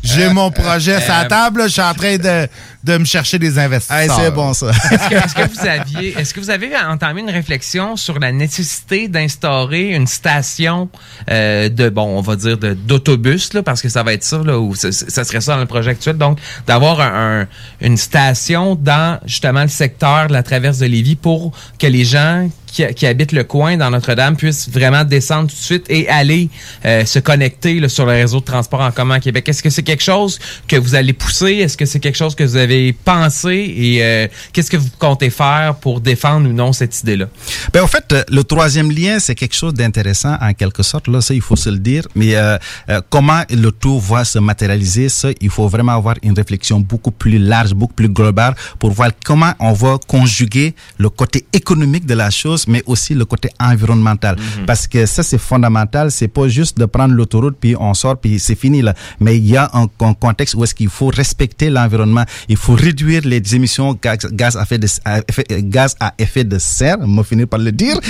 J'ai mon projet sur la table. Je suis en train de, de me chercher des investisseurs. c'est bon, ça. Est-ce que, vous aviez, est-ce que vous avez entamé une réflexion sur la nécessité d'instaurer une station euh, de, bon, on va dire d'autobus, là, parce que ça va être ça, là, ou ça, ça serait ça dans le projet actuel, donc d'avoir un, un- une station dans justement le secteur de la traverse de Lévis pour que les gens qui, qui habitent le coin dans Notre-Dame puissent vraiment descendre tout de suite et aller euh, se connecter là, sur le réseau de transport en commun à Québec. Est-ce que c'est quelque chose que vous allez pousser? Est-ce que c'est quelque chose que vous avez pensé? Et euh, qu'est-ce que vous comptez faire pour défendre ou non cette idée-là? Ben, au fait, euh, le troisième lien, c'est quelque chose d'intéressant en quelque sorte. Là, ça, il faut se le dire. Mais euh, euh, comment le tout va se matérialiser, ça, il faut vraiment avoir une réflexion beaucoup plus large, beaucoup plus globale pour voir comment on va conjuguer le côté économique de la chose, mais aussi le côté environnemental. Parce que ça, c'est fondamental. C'est pas juste de prendre l'autoroute puis on sort puis c'est fini là. Mais il y a un, un contexte où est-ce qu'il faut respecter l'environnement. Il faut réduire les émissions gaz, gaz à effet de à effet- gaz à effet de serre. On va finir par le dire.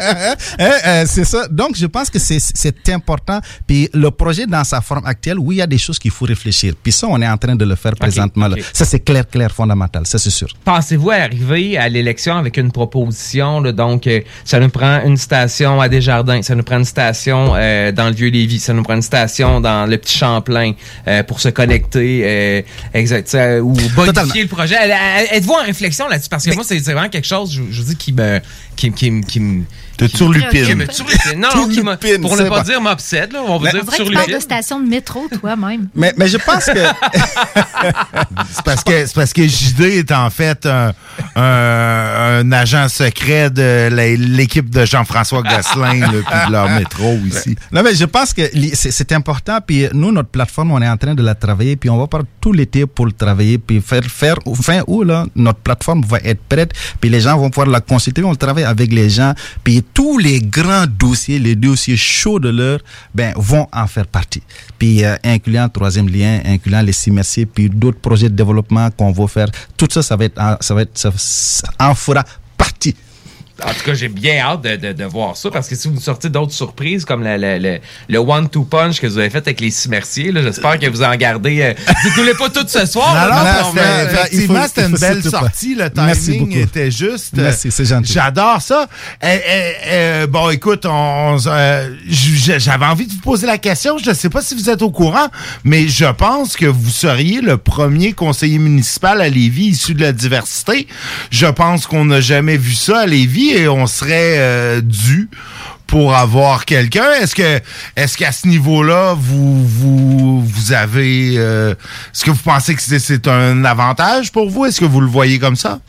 Hein, euh, c'est ça. Donc, je pense que c'est important. Puis le projet dans sa forme actuelle, oui, il y a des choses qu'il faut réfléchir. Puis ça, on est en train de le faire présentement. là. Ça, c'est clair, clair, fondamental. Ça, c'est sûr. Pensez-vous arriver à l'élection avec une proposition, là, donc euh, ça nous prend une station à Desjardins, ça nous prend une station euh, dans le Vieux-Lévis, ça nous prend une station dans le Petit Champlain euh, pour se connecter, exact, ou modifier le projet. Êtes-vous en réflexion là-dessus? Parce que moi, c'est vraiment quelque chose, je, je vous dis, qui me... Qui me turlupine. Non, Turlupine, pour ne c'est pas dire m'obsède, là, on va dire que tu parles de turlupine. station de métro, toi-même. Mais, mais je pense que C'est parce que c'est parce que JD est en fait un, un- un agent secret de l'équipe de Jean-François Gosselin là, puis de leur métro ici. Non, mais je pense que c'est important. Puis nous, notre plateforme, on est en train de la travailler. Puis on va par tout l'été pour le travailler. Puis faire, faire fin août, là, notre plateforme va être prête. Puis les gens vont pouvoir la consulter. On travaille avec les gens. Puis tous les grands dossiers, les dossiers chauds de l'heure, ben, vont en faire partie. Puis euh, incluant troisième lien, incluant les six merciers, puis d'autres projets de développement qu'on va faire. Tout ça, ça va être, ça va être, ça, ça en fera partie. En tout cas, j'ai bien hâte de, de, de voir ça parce que si vous sortez d'autres surprises comme le, le, le, le one-two punch que vous avez fait avec les six merciers, j'espère que vous en gardez. euh, vous ne voulez pas tout ce soir. Que, va- effectivement, c'était une belle sortie. Le Merci timing beaucoup. était juste. Merci, c'est gentil. J'adore ça. Eh, eh, eh, bon, écoute, on, on- euh, j'avais envie de vous poser la question. Je ne sais pas si vous êtes au courant, mais je pense que vous seriez le premier conseiller municipal à Lévis issu de la diversité. Je pense qu'on n'a jamais vu ça à Lévis et on serait euh, dû pour avoir quelqu'un. Est-ce que est-ce qu'à ce niveau-là, vous vous vous avez euh, est-ce que vous pensez que c'est, c'est un avantage pour vous? Est-ce que vous le voyez comme ça?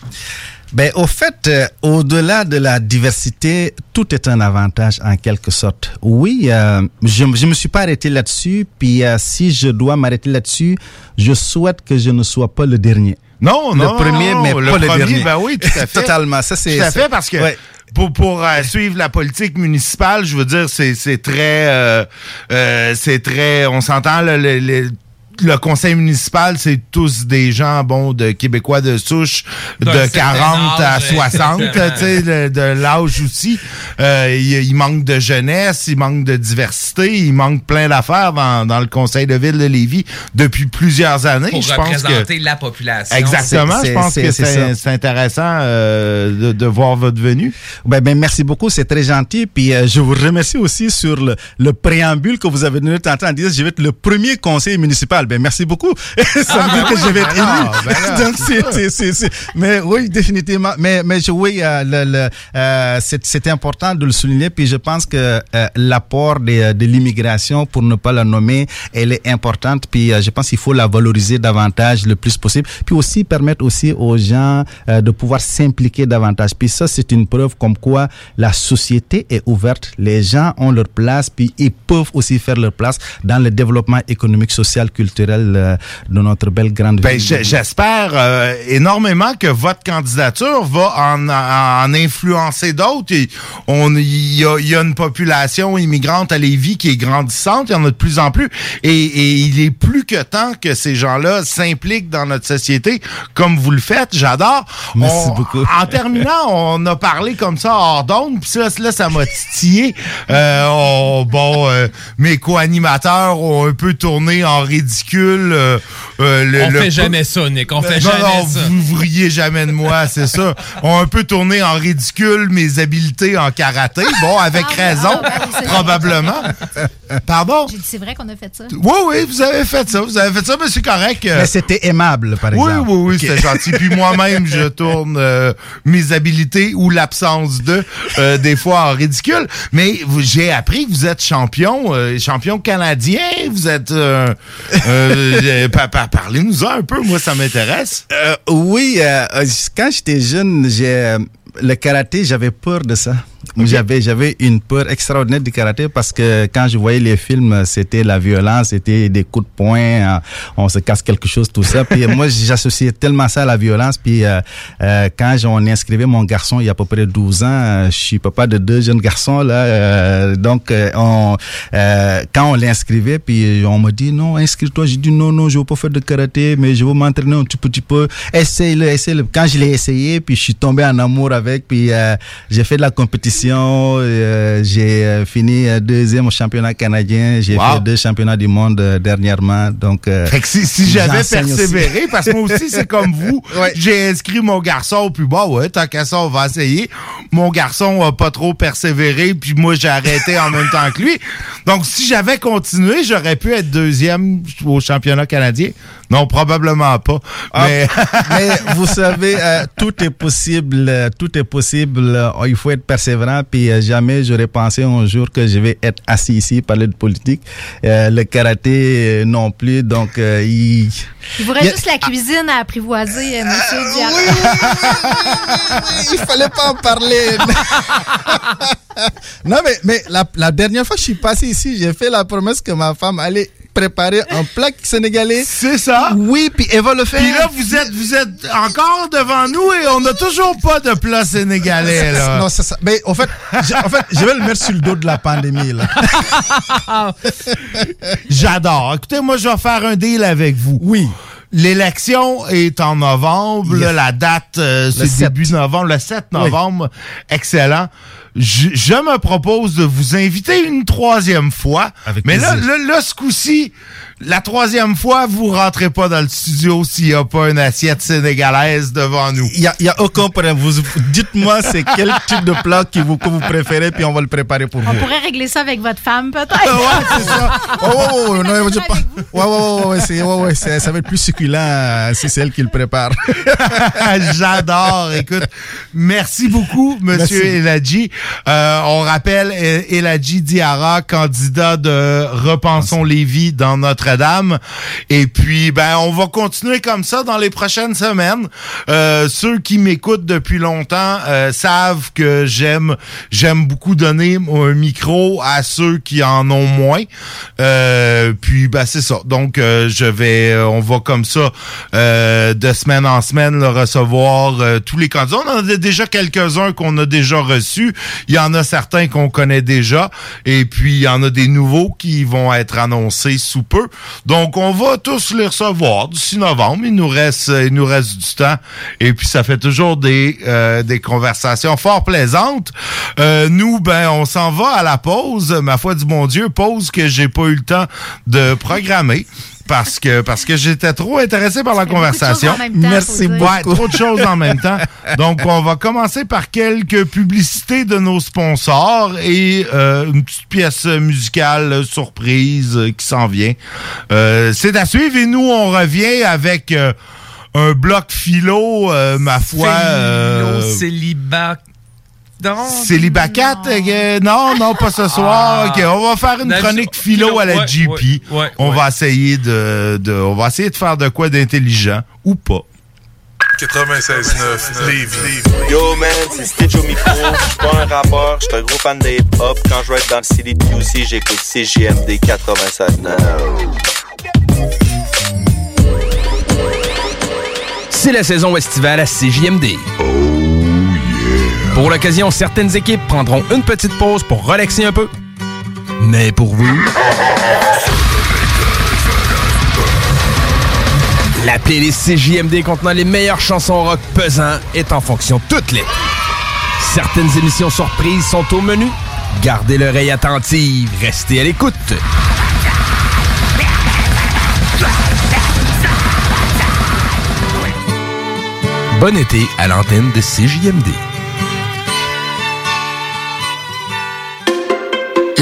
Ben, au fait, euh, au-delà de la diversité, tout est un avantage en quelque sorte. Oui, euh, je je me suis pas arrêté là-dessus, puis euh, si je dois m'arrêter là-dessus, je souhaite que je ne sois pas le dernier. Non, le non, premier, non, mais le pas le premier, dernier. Ben oui, tout à fait. Totalement. Ça, c'est Tout à fait, parce que Ouais. pour, pour euh, suivre la politique municipale, je veux dire, c'est c'est très, euh, euh, c'est très, on s'entend, là, le- le- le conseil municipal, c'est tous des gens, bon, de Québécois de souche, de D'un certain 40 à âge, 60, exactement. tu sais, de, de l'âge aussi. Euh, il, il manque de jeunesse, il manque de diversité, il manque plein d'affaires dans, dans le conseil de ville de Lévis depuis plusieurs années. Pour je pense que représenter la population. Exactement, je pense que c'est intéressant euh, de, de voir votre venue. Ben, ben, merci beaucoup, c'est très gentil. Puis euh, je vous remercie aussi sur le, le préambule que vous avez donné tantôt en disant je vais être le premier conseiller municipal. Ben merci beaucoup. ça Ah, veut dire ben que je vais être ben élu. non, ben là. Donc c'est, c'est, mais oui définitivement. Mais mais je, oui euh, le, le, euh, c'est, c'est important de le souligner. Puis je pense que euh, l'apport de, de l'immigration, pour ne pas la nommer, elle est importante. Puis euh, je pense qu'il faut la valoriser davantage le plus possible. Puis aussi permettre aussi aux gens de pouvoir s'impliquer davantage. Puis ça, c'est une preuve comme quoi la société est ouverte. Les gens ont leur place, puis ils peuvent aussi faire leur place dans le développement économique, social, culturel euh, de notre belle grande Ben, ville. J'espère euh, énormément que votre candidature va en, en influencer d'autres. On- Il y a, il y a une population immigrante à Lévis qui est grandissante, il y en a de plus en plus. Et, et il est plus que temps que ces gens-là s'impliquent dans notre société comme vous le faites. J'adore. Merci On- beaucoup. En terminant, on a parlé comme ça hors d'onde, puis là, là, ça m'a titillé. Euh, on- bon, euh, mes co-animateurs ont un peu tourné en ridicule. Euh, euh, le- On le fait peu- jamais ça, Nick. On fait non, jamais non, ça. vous, vous riez jamais de moi, c'est ça. On a un peu tourné en ridicule mes habiletés en karaté. Bon, avec raison, probablement. Pardon? J'ai dit, c'est vrai qu'on a fait ça. Oui, oui, vous avez fait ça. Vous avez fait ça, mais c'est correct. Mais c'était aimable, par oui, exemple. oui, oui, Ok. c'était gentil. Puis moi-même, je tourne euh, mes habiletés ou l'absence de, euh, des fois en ridicule. Mais j'ai appris que vous êtes champion, euh, champion canadien. Vous êtes... Euh, euh, pa- pa- Parlez-nous un peu, moi, ça m'intéresse. Euh, oui, euh, quand j'étais jeune, le karaté, j'avais peur de ça. J'avais j'avais une peur extraordinaire du karaté parce que quand je voyais les films, c'était la violence, c'était des coups de poing, euh, on se casse quelque chose, tout ça. Puis moi, j'associais tellement ça à la violence. Puis euh, euh, quand on inscrivait mon garçon il y a à peu près 12 ans, euh, je suis papa de deux jeunes garçons là. euh, donc euh, on, euh, quand on l'inscrivait, puis on m'a dit non, inscris-toi. J'ai dit non, non, je veux pas faire de karaté, mais je veux m'entraîner un petit petit peu. Essaye-le, essaye-le. Quand je l'ai essayé, puis je suis tombé en amour avec, puis euh, j'ai fait de la compétition. Euh, j'ai euh, fini euh, deuxième au championnat canadien. J'ai Wow. fait deux championnats du monde euh, dernièrement. Donc, euh, Fait que si, si j'avais aussi. persévéré, parce que moi aussi, c'est comme vous, j'ai inscrit mon garçon, puis bah ouais, tant qu'à ça, on va essayer. Mon garçon a pas trop persévéré, puis moi, j'ai arrêté en même temps que lui. Donc, si j'avais continué, j'aurais pu être deuxième au championnat canadien. Non, probablement pas. Ah, mais... mais vous savez, tout est possible, tout est possible. il faut être persévérant. Puis euh, jamais j'aurais pensé un jour que je vais être assis ici parler de politique. Euh, le karaté euh, non plus. Donc euh, il. Il vous reste juste la cuisine à apprivoiser, euh, monsieur Diarra. il fallait pas en parler. non, mais, mais la, la dernière fois que je suis passé ici, j'ai fait la promesse que ma femme allait préparer un plat sénégalais. C'est ça? Oui, puis elle va le faire. Puis là, vous êtes, vous êtes encore devant nous et on n'a toujours pas de plat sénégalais, là. Non, c'est ça. Mais en fait, je, en fait, je vais le mettre sur le dos de la pandémie. Là. J'adore. Écoutez, moi, je vais faire un deal avec vous. Oui. L'élection est en novembre. Yes. Là, la date, euh, Le c'est 7. début novembre, le 7 novembre. Excellent. Je, je me propose de vous inviter une troisième fois. Avec Mais là, là, là, ce coup-ci, la troisième fois, vous rentrez pas dans le studio s'il n'y a pas une assiette sénégalaise devant nous. Il n'y a, il y a aucun problème. Vous, dites-moi c'est quel type de plat que vous, que vous préférez, puis on va le préparer pour On vous. pourrait régler ça avec votre femme, peut-être. ouais, c'est ça. Oh, ouais, ouais, non, je pas- ouais, ouais, ouais, ouais, c'est- ouais, ouais, c'est- ça va être plus succulent euh, si c'est elle qui le prépare. J'adore. Écoute, merci beaucoup, Monsieur Merci. Eladji. Euh, on rappelle El- Eladji Diarra, candidat de Repensons Lévis dans Notre-Dame. Et puis, ben, on va continuer comme ça dans les prochaines semaines. Euh, ceux qui m'écoutent depuis longtemps euh, savent que j'aime, j'aime beaucoup donner un micro à ceux qui en ont moins. Euh, puis, ben, c'est ça. Donc, euh, je vais, euh, on va comme ça euh, de semaine en semaine le recevoir tous les candidats. On en a déjà quelques-uns qu'on a déjà reçus. Il y en a certains qu'on connaît déjà et puis il y en a des nouveaux qui vont être annoncés sous peu. Donc on va tous les recevoir d'ici novembre. Il nous reste il nous reste du temps et puis ça fait toujours des euh, des conversations fort plaisantes. Euh, nous ben on s'en va à la pause, ma foi du bon Dieu, pause que j'ai pas eu le temps de programmer parce que parce que j'étais trop intéressé par la conversation. temps, Merci. Ouais, trop de choses en même temps. Donc on va commencer par quelques publicités de nos sponsors et euh, une petite pièce musicale surprise qui s'en vient. Euh, C'est à suivre et nous on revient avec euh, un bloc philo, euh, ma foi. euh, Philo, célibat. Non. Célibacat? euh, non, non, pas ce soir. Ah. On va faire une chronique philo à la Ouais, GP. ouais, ouais, on ouais. va essayer de, de- on va essayer de faire de quoi d'intelligent ou pas. 96.9 Lévis. Yo man, c'est Stitch au micro. Je suis pas un rappeur, je suis un gros fan de hip-hop. Quand je vais être dans le CDPUC, j'écoute CGMD 96.9. C'est la saison estivale à CJMD. Pour l'occasion, certaines équipes prendront une petite pause pour relaxer un peu. Mais pour vous... La playlist CJMD contenant les meilleures chansons rock pesant est en fonction toute l'été. Certaines émissions surprises sont au menu. Gardez l'oreille attentive, restez à l'écoute. Bon été à l'antenne de CJMD.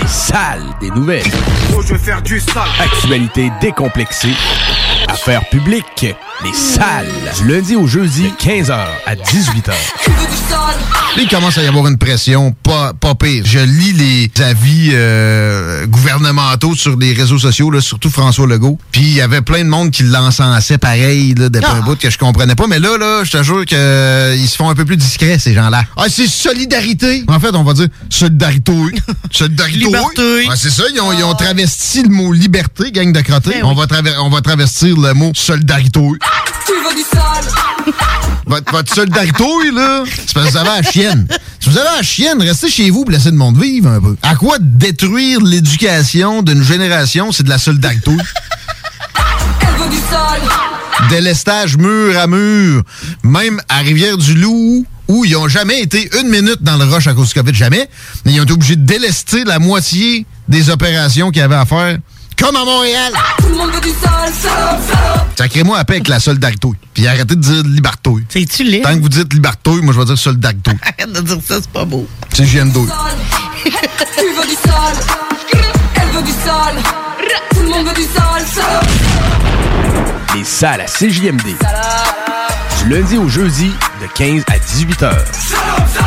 Les salles des nouvelles. Oh, je vais faire du sale. Actualité décomplexée. Affaires publiques. Les salles. Du lundi au jeudi, 15h à 18h. Là, il commence à y avoir une pression pas, pas pire. Je lis les avis euh, gouvernementaux sur les réseaux sociaux, là, surtout François Legault. Puis il y avait plein de monde qui l'encensait pareil là, depuis un bout que je comprenais pas. Mais là, là, je te jure qu'ils se font un peu plus discrets, ces gens-là. Ah, c'est solidarité? En fait, on va dire solidarité. solidarité. Liberté. Ah, c'est ça, ils ont, ils ont travesti le mot liberté, gang de crottés. on, va on va travestir le mot solidarité. Tu veux du sale. Votre, votre solidarité, là, c'est parce que vous avez la chienne. Si vous avez la chienne, restez chez vous pour laisser le monde vivre un peu. À quoi détruire l'éducation d'une génération, c'est de la solidarité? Elle veut du sale. Délestage mur à mur. Même à Rivière-du-Loup, où ils ont jamais été une minute dans le rush à cause du COVID, jamais. Mais ils ont été obligés de délester la moitié des opérations qu'ils avaient à faire. Comme à Montréal. Tout le monde veut du sale. Salope, salope. Sacrez-moi à paix avec la solidarité. Puis arrêtez de dire liberté. C'est-tu laid? Tant que vous dites liberté, moi je vais dire solidarité. Arrête de dire ça, c'est pas beau. C'est GM2. Tu veux du sale. Elle veut du sale. Tout le monde veut du sale. Salope. Les salles à CJMD. Du lundi au jeudi, de 15 à 18h. Isabelle,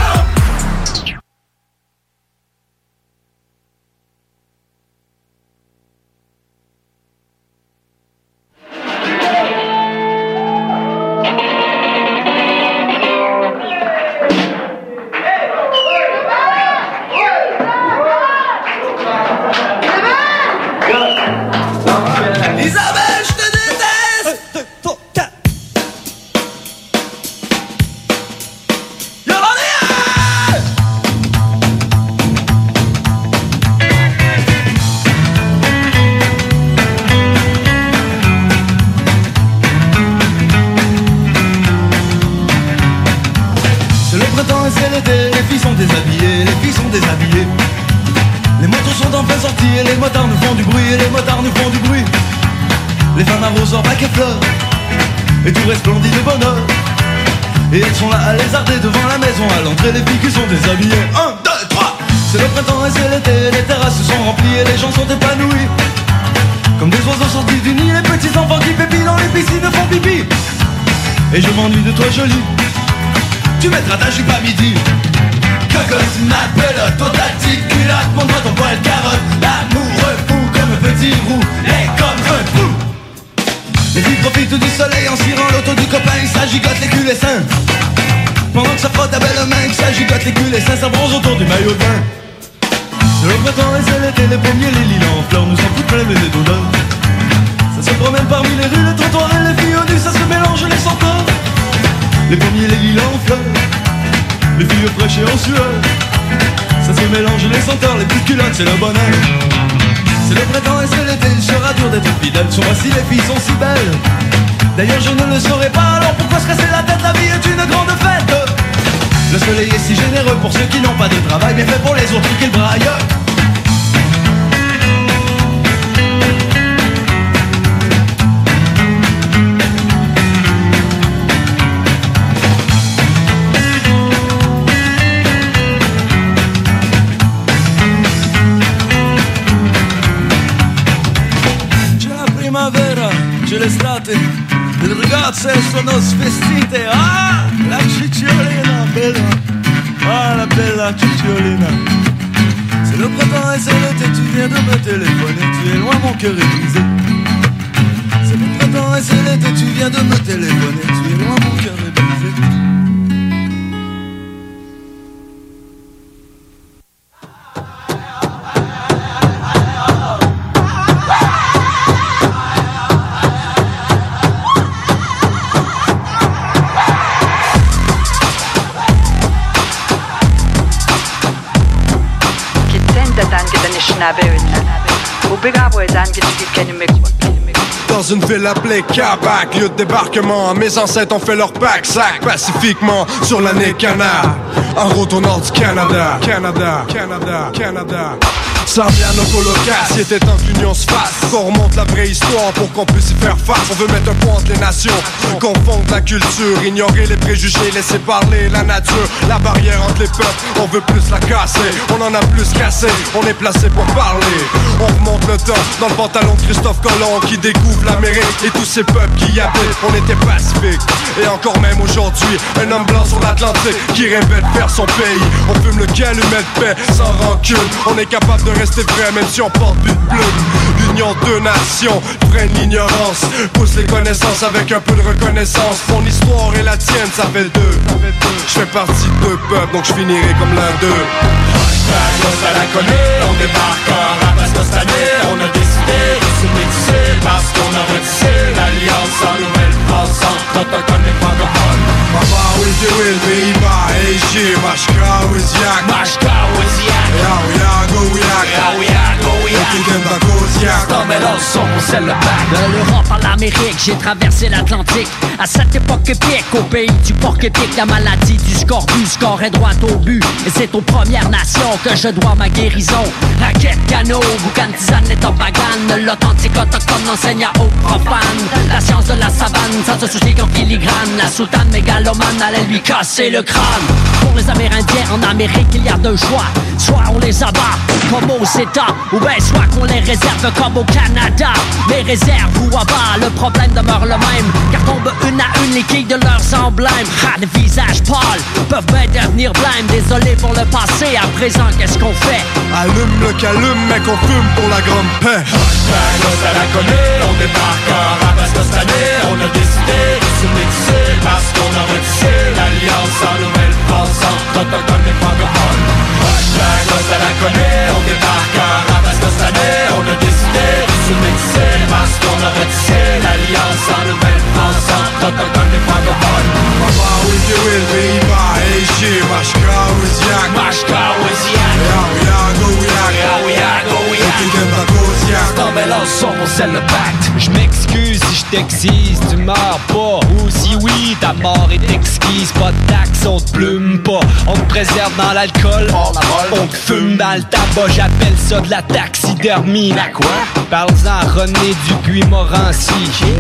en les motards nous font du bruit, les motards nous font du bruit. Les femmes arrosent leur bac fleurs, et tout resplendit de bonheur. Et elles sont là à lézarder devant la maison, à l'entrée les filles qui sont déshabillées. Un, deux, trois C'est le printemps et c'est l'été, les terrasses se sont remplies et les gens sont épanouis. Comme des oiseaux sortis du nid, les petits enfants qui pépient dans les piscines font pipi. Et je m'ennuie de toi jolie, tu mettras ta jupe à midi. Cocotte, ma pelote, ton ta culotte, montre ton poil carotte, l'amoureux fou comme un petit roux, et comme un fou. Les filles profitent du soleil en cirant l'auto du copain, ça gigote les culs et seins. Pendant que ça frotte à belle main, que ça gigote les culs et seins, ça bronze autour du maillot de bain. C'est le printemps et c'est l'été, les premiers, les lilas en fleurs, nous sommes toutes pleines les d'odeur. Ça se promène parmi les rues, les trottoirs et les filles au ça se mélange les senteurs. Les premiers, les lilas en fleurs, les filles fraîches et en sueur. Ça se mélange les senteurs, les petites culottes, c'est le bonheur. C'est le printemps et c'est l'été, il sera dur d'être fidèle. Sont si les filles sont si belles. D'ailleurs, je ne le saurais pas, alors pourquoi se casser la tête? La vie est une grande fête. Le soleil est si généreux pour ceux qui n'ont pas de travail, bien fait pour les autres qu'ils braillent. Le ragazze sono svestite. Ah, la cicciolina bella, ah la bella cicciolina. C'est le printemps et c'est l'été, tu viens de me téléphoner, tu es loin, mon cœur est brisé. C'est le printemps et c'est l'été, tu viens de me téléphoner, tu es loin, mon cœur est brisé. Dans une ville appelée Kabak, lieu de débarquement, mes ancêtres ont fait leur pack sac pacifiquement sur l'année Canard. En route au nord du Canada, Canada, Canada, Canada. Sardiano colocasse, il était temps que l'union se fasse. Qu'on remonte la vraie histoire pour qu'on puisse y faire face. On veut mettre un point entre les nations, confondre la culture, ignorer les préjugés, laisser parler la nature. La barrière entre les peuples, on veut plus la casser. On en a plus cassé, on est placé pour parler. On remonte le temps dans le pantalon de Christophe Colomb qui découvre l'Amérique et tous ces peuples qui y habitent. On était pacifiques. Et encore même aujourd'hui, un homme blanc sur l'Atlantique qui rêvait de faire son pays. On fume le calumet de paix sans rancune. On est capable rester vrai même si on porte but plume. L'union de nations freine l'ignorance. Pousse les connaissances avec un peu de reconnaissance. Mon histoire et la tienne, ça fait deux. Je fais partie de deux peuples, donc je finirai comme l'un d'eux. à la connaît, on débarque en rapace cette année On a décidé de se métisser parce qu'on a retissé l'alliance en Nouvelle-France entre autochtones et francophones Papa you will be my Aishi Mashka with yak Mashka with yak Yao yago De l'Europe à l'Amérique, j'ai traversé l'Atlantique. À cette époque épique, au pays du porc épique, la maladie du scorbut, score est droit au but. Et c'est aux Premières Nations que je dois ma guérison. Raquette, canot, boucan, tisane, les tobagan. L'authentique autochtone enseigne à aux profanes. La science de la savane, sans se soucier qu'en filigrane. La sultane mégalomane allait lui casser le crâne. Pour les Amérindiens en Amérique, il y a deux choix. Soit on les abat, comme aux États, ou bien soit qu'on les réserve comme au Canada. Mais réserve ou abat, le problème demeure le même. Car tombent une à une les quilles de leurs emblèmes. Ah, des visages pâles peuvent bien devenir blêmes. Désolé pour le passé, à présent, qu'est-ce qu'on fait? Allume le calume, mec, on fume pour la grande paix. à la connaît, on débarque en rapace cette année On a décidé de se métisser parce qu'on a retissé l'alliance en Nouvelle-France entre autochtones métisser parce qu'on a retissé l'alliance en Nouvelle-France entre autochtones et francophones will be my Aishi Mashka with yak Mashka Yao yago yak Yao yago c'est le pacte Je m'excuse si je t'excises, tu meurs pas. Ou si oui, ta mort est exquise. Pas de taxe, on te plume pas. On te préserve dans l'alcool, on te fume dans le tabac. J'appelle ça de la taxidermie. La quoi? Parle-en à René Dupuis-Morancy.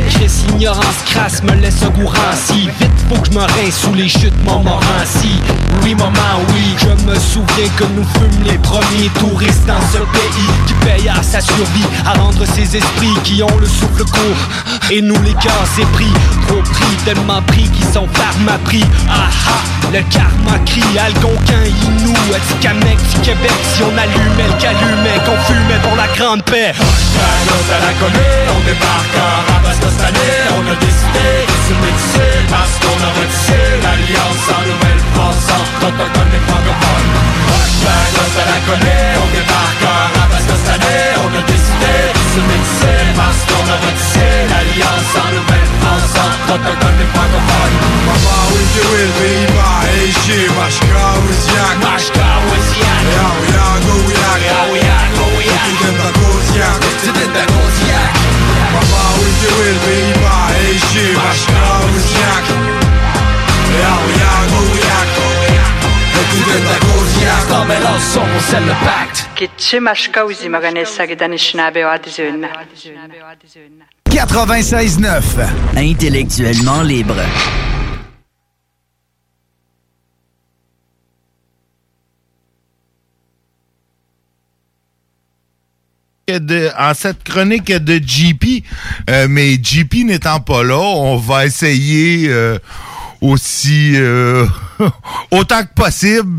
Chris, l'ignorance crasse me laisse un goût ranci. Vite, faut que je me rince sous les chutes Montmorency. Oui, maman, oui, je me souviens que nous fûmes les premiers touristes dans ce pays paye à sa survie, à rendre ses esprits qui ont le souffle court. Et nous, les cœurs, c'est pris, trop pris, tellement pris qu'ils sont pris. Ah ah, le karma crie, Algonquin, Inou, Atikamek, Québec. Si on allumait le calumet, qu'on fumait pour la grande paix. À la connaît, on débarque à année On a décidé de se métisser Parce qu'on a retissé l'alliance en Nouvelle-France Autochtone et francophone Nos à la connaît, on débarque décidé de se métisser Parce qu'on a retissé l'alliance en Nouvelle-France Autochtone et francophone Papa, oui, tu will be my Eishi, Mashka, Wiziak Mashka, Wiziak Yao, Yago, Yak Yao, Yago, Yak C'était de la Gosiak C'était de la Gosiak Papa, oui, tu Gosiak Non mais l'ensemble, on scelle le pacte Kitche mashka uzi maganesa gedanishnabe o adizun. 96.9. Intellectuellement libre. de- en cette chronique de JP, euh, mais JP n'étant pas là, on va essayer euh, aussi euh, autant que possible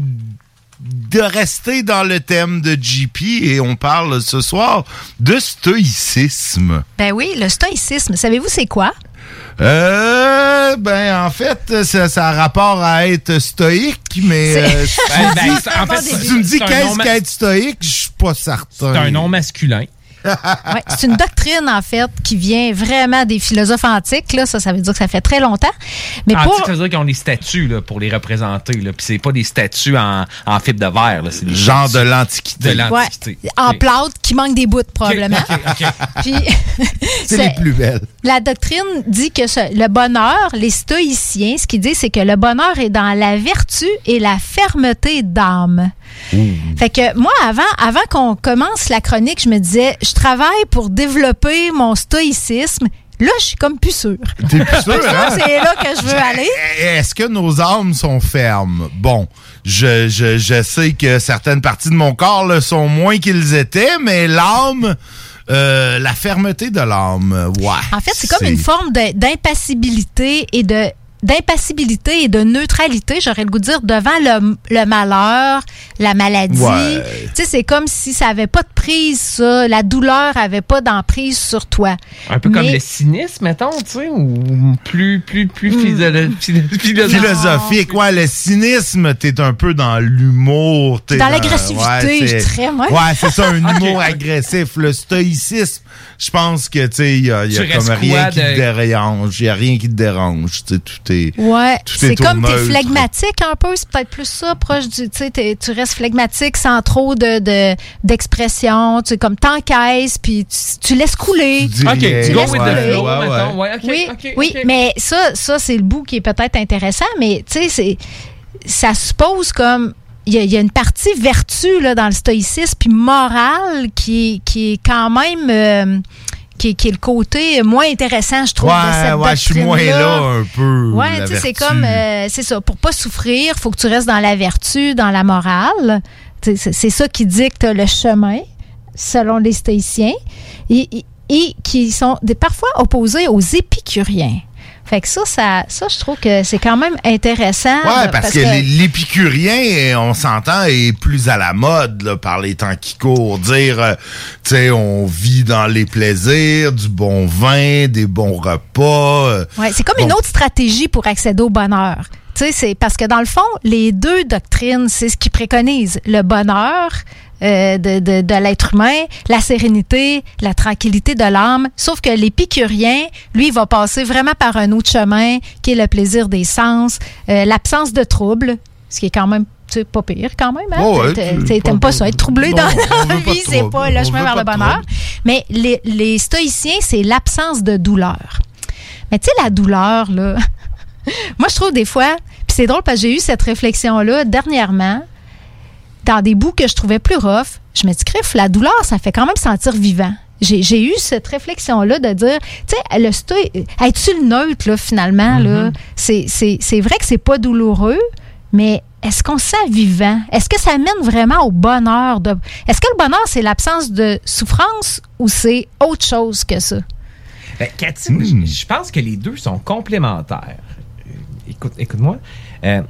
de rester dans le thème de JP et on parle ce soir de stoïcisme. Ben oui, le stoïcisme, savez-vous c'est quoi? Euh, ben en fait, ça, ça a rapport à être stoïque, mais euh, si tu Ben, me ben, dis- c'est- en fait, si tu me dis qu'est-ce qu'être stoïque, je suis pas certain. C'est un nom masculin. Ouais, c'est une doctrine, en fait, qui vient vraiment des philosophes antiques. Là. Ça, ça veut dire que ça fait très longtemps. Mais Antique, pour... ça veut dire qu'ils ont des statues là, pour les représenter. Là. Puis c'est pas des statues en, en fibre de verre. Là. C'est des Genre statues de l'Antiquité. De Ouais, l'Antiquité. en plâtre qui manque des bouts, probablement. Puis, C'est les plus belles. La doctrine dit que ce- le bonheur, les stoïciens, ce qu'ils disent, c'est que le bonheur est dans la vertu et la fermeté d'âme. Fait que moi, avant, avant qu'on commence la chronique, je me disais, je travaille pour développer mon stoïcisme. Là, je suis comme plus sûre. T'es plus hein? C'est là que je veux aller. Est-ce que nos âmes sont fermes? Bon, je, je, je sais que certaines parties de mon corps le sont moins qu'ils étaient, mais l'âme, euh, la fermeté de l'âme, ouais. En fait, c'est comme une forme d'impassibilité et de d'impassibilité et de neutralité, j'aurais le goût de dire, devant le, le malheur, la maladie. Ouais. Tu sais, c'est comme si ça avait pas de prise, ça. La douleur avait pas d'emprise sur toi. Un peu comme le cynisme, mettons, tu sais, ou plus, plus, plus Hmm. philosophique. Ouais, le cynisme, t'es un peu dans l'humour. t'es Dans l'agressivité, je c'est- dirais, moi. Ouais, c'est ça, un humour agressif. Le stoïcisme, je pense que, tu sais, il y a, y comme rien quoi qui de- te dérange. Il y a rien qui te dérange. Tu sais, tout est. Ouais, c'est est comme t'es phlegmatique un peu, c'est peut-être plus ça, proche du, tu sais, t'es- tu restes phlegmatique sans trop de de- d'expression, tu sais, comme t'encaisses, puis tu, tu laisses couler. Ok, tu go with the flow, oui, oui, mais ça, ça c'est le bout qui est peut-être intéressant, mais tu sais, c'est ça suppose comme il y, a- il y a une partie vertu là, dans le stoïcisme, puis morale qui, est- qui est quand même euh, qui, est- qui est le côté moins intéressant, je trouve, de Ouais, cette ouais, je suis moins là un peu. Ouais, tu sais, c'est comme, euh, c'est ça, pour pas souffrir, faut que tu restes dans la vertu, dans la morale. C'est c'est ça qui dicte le chemin, selon les stoïciens, et, et- et qui sont des, parfois opposés aux épicuriens. Fait que ça, ça, ça je trouve que c'est quand même intéressant. Ouais, de- parce, que, l'épicurien, eh, on s'entend, est plus à la mode là, par les temps qui courent. Dire, euh, tu sais, on vit dans les plaisirs, du bon vin, des bons repas. euh, Ouais, c'est comme Bon. une autre stratégie pour accéder au bonheur. Tu sais, c'est parce que dans le fond, les deux doctrines, c'est ce qui préconise le bonheur euh, de, de, de l'être humain, la sérénité, la tranquillité de l'âme. Sauf que l'épicurien, lui, va passer vraiment par un autre chemin, qui est le plaisir des sens, euh, l'absence de troubles, ce qui est quand même tu sais, pas pire quand même. Hein? Oh ouais, T'aimes pas ça, être troublé Non, dans la pas vie, c'est pas le chemin vers pas le bonheur. Mais les, les stoïciens, c'est l'absence de douleur. Mais tu sais, la douleur, là. Moi, je trouve des fois, puis c'est drôle parce que j'ai eu cette réflexion-là dernièrement, dans des bouts que je trouvais plus rough. Je me dis, crif, la douleur, ça fait quand même sentir vivant. J'ai eu cette réflexion-là de dire, tu sais, le es-tu le neutre, là, finalement, là? C'est- C'est c'est vrai que c'est pas douloureux, mais est-ce qu'on se sent vivant? Est-ce que ça mène vraiment au bonheur? De... Est-ce que le bonheur, c'est l'absence de souffrance ou c'est autre chose que ça? Ben, Cathy, je- je pense que les deux sont complémentaires. Écoute, écoute-moi. Euh,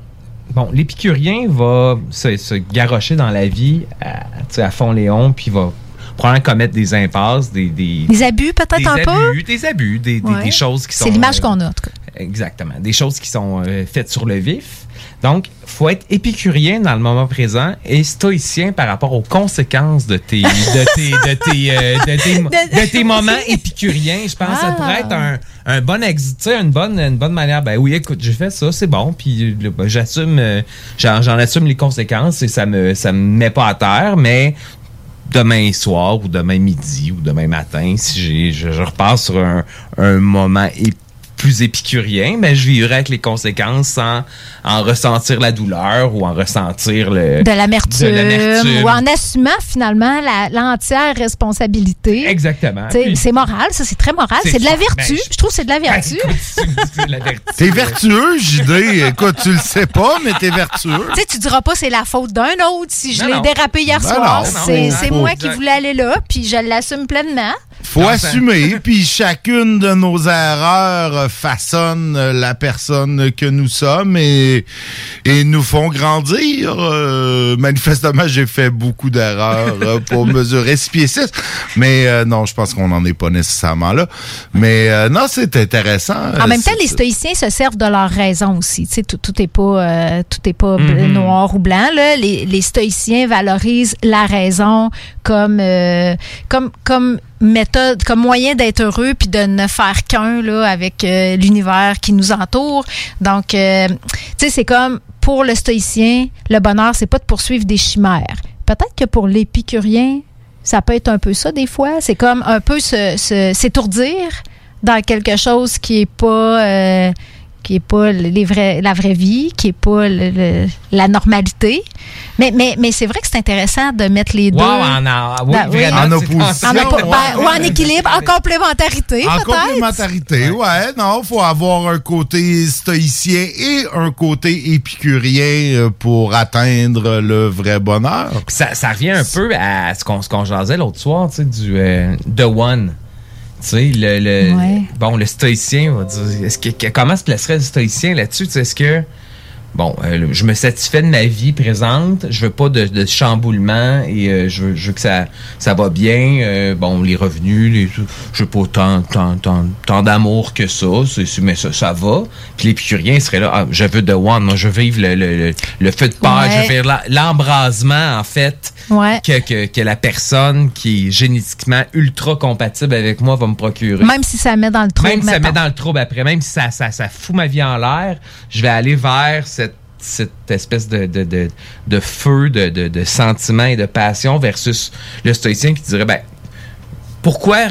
bon, l'épicurien va se, se garrocher dans la vie à, à fond Léon, puis va probablement commettre des impasses, des, des, Des abus, peut-être un peu? des abus, des, des- Ouais. des choses qui sont. C'est l'image euh, qu'on a, en tout cas. Exactement. Des choses qui sont euh, faites sur le vif. Donc, faut être épicurien dans le moment présent et stoïcien par rapport aux conséquences de tes, de tes, de tes, euh, de tes, de tes moments épicuriens. Je pense que ça Ah. pourrait être un, un bon exit, une bonne, une bonne manière. Ben oui, écoute, j'ai fait ça, c'est bon, puis ben, j'assume, euh, j'en, assume les conséquences et ça me, ça me met pas à terre, mais demain soir ou demain midi ou demain matin, si je, je repars sur un, moment ép- plus épicurien, mais je vivrai avec les conséquences sans en ressentir la douleur ou en ressentir le, de l'amertume de l'amertume. ou en assumant finalement l'entière responsabilité. Exactement. Tu sais, Puis- C'est moral, ça, c'est très moral. C'est de la vertu. Ben, je trouve que c'est de la vertu. c'est de la vertu. T'es vertueux, JD. Écoute, tu le sais pas, mais t'es vertueux. Tu sais, tu diras pas c'est la faute d'un autre si je l'ai dérapé hier Ben soir. C'est moi qui voulais aller là, puis je l'assume pleinement. Faut assumer, puis chacune de nos erreurs euh, façonne euh, la personne que nous sommes et, et nous font grandir. Euh, manifestement, j'ai fait beaucoup d'erreurs euh, pour mesurer 6 pieds 6, mais euh, non, je pense qu'on n'en est pas nécessairement là. Mais euh, non, c'est intéressant. En même C'est- temps, les stoïciens se servent de leur raison aussi. Tu sais, tout, tout est pas, euh, tout est pas Mhm. noir ou blanc. Là. Les, les stoïciens valorisent la raison comme, euh, comme, comme méthode, comme moyen d'être heureux puis de ne faire qu'un là avec euh, l'univers qui nous entoure. Donc, euh, tu sais, c'est comme pour le stoïcien, le bonheur, c'est pas de poursuivre des chimères. Peut-être que pour l'épicurien, ça peut être un peu ça des fois. C'est comme un peu se- s'étourdir dans quelque chose qui est pas euh, qui est pas les vrais, la vraie vie, qui est pas le- le- la normalité. Mais, mais, mais c'est vrai que c'est intéressant de mettre les deux Wow, en, en, oui, dans- oui. vraiment, En c'est- opposition. en, ben, ou en équilibre, en complémentarité, En peut-être. complémentarité, ouais. Non, faut avoir un côté stoïcien et un côté épicurien euh, pour atteindre le vrai bonheur. Ça, ça revient un peu à ce qu'on ce qu'on jasait l'autre soir, tu sais, du euh, The One. Tu sais, le, le- Ouais. bon, le stoïcien, on va dire, est-ce que, comment se placerait le stoïcien là-dessus? Tu sais, Est-ce que, bon, euh, je me satisfais de ma vie présente, je veux pas de, de chamboulement et euh, je, veux, je veux que ça, ça va bien, euh, bon, les revenus, les, je veux pas tant, tant, tant, tant d'amour que ça, mais ça, ça va. Puis l'épicurien serait là, ah, je veux The One, moi je veux vivre le, le, le, feu de paille, Ouais. je veux vivre l'embrasement, en fait, Ouais. que, que, que la personne qui est génétiquement ultra compatible avec moi va me procurer. Même si ça met dans le trouble. Même si ça met dans le trouble après, même si ça, ça, ça fout ma vie en l'air, je vais aller vers cette, espèce de, de, de, feu, de, de, de sentiment et de passion versus le stoïcien qui dirait, ben, pourquoi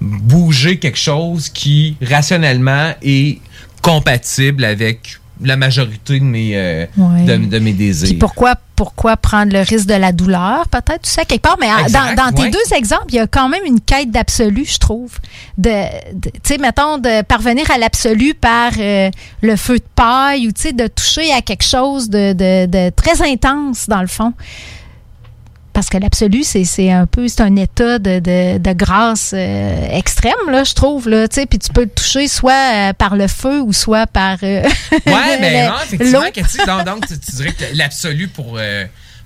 bouger quelque chose qui, rationnellement, est compatible avec la majorité de mes, euh, Ouais. de, de mes désirs? Puis pourquoi, pourquoi prendre le risque de la douleur, peut-être, tu sais, quelque part? Mais Exact, dans, dans tes ouais. deux exemples, il y a quand même une quête d'absolu, je trouve. De, de- tu sais, mettons, de parvenir à l'absolu par euh, le feu de paille ou, tu sais, de toucher à quelque chose de, de- de très intense, dans le fond. Parce que l'absolu, c'est un peu, c'est un état de, de, de grâce euh, extrême, là, je trouve, là, tu sais, puis tu peux le toucher soit euh, par le feu ou soit par euh, Ouais, mais le- non, effectivement. Cathy, donc, donc, tu, tu dirais que l'absolu pour, euh,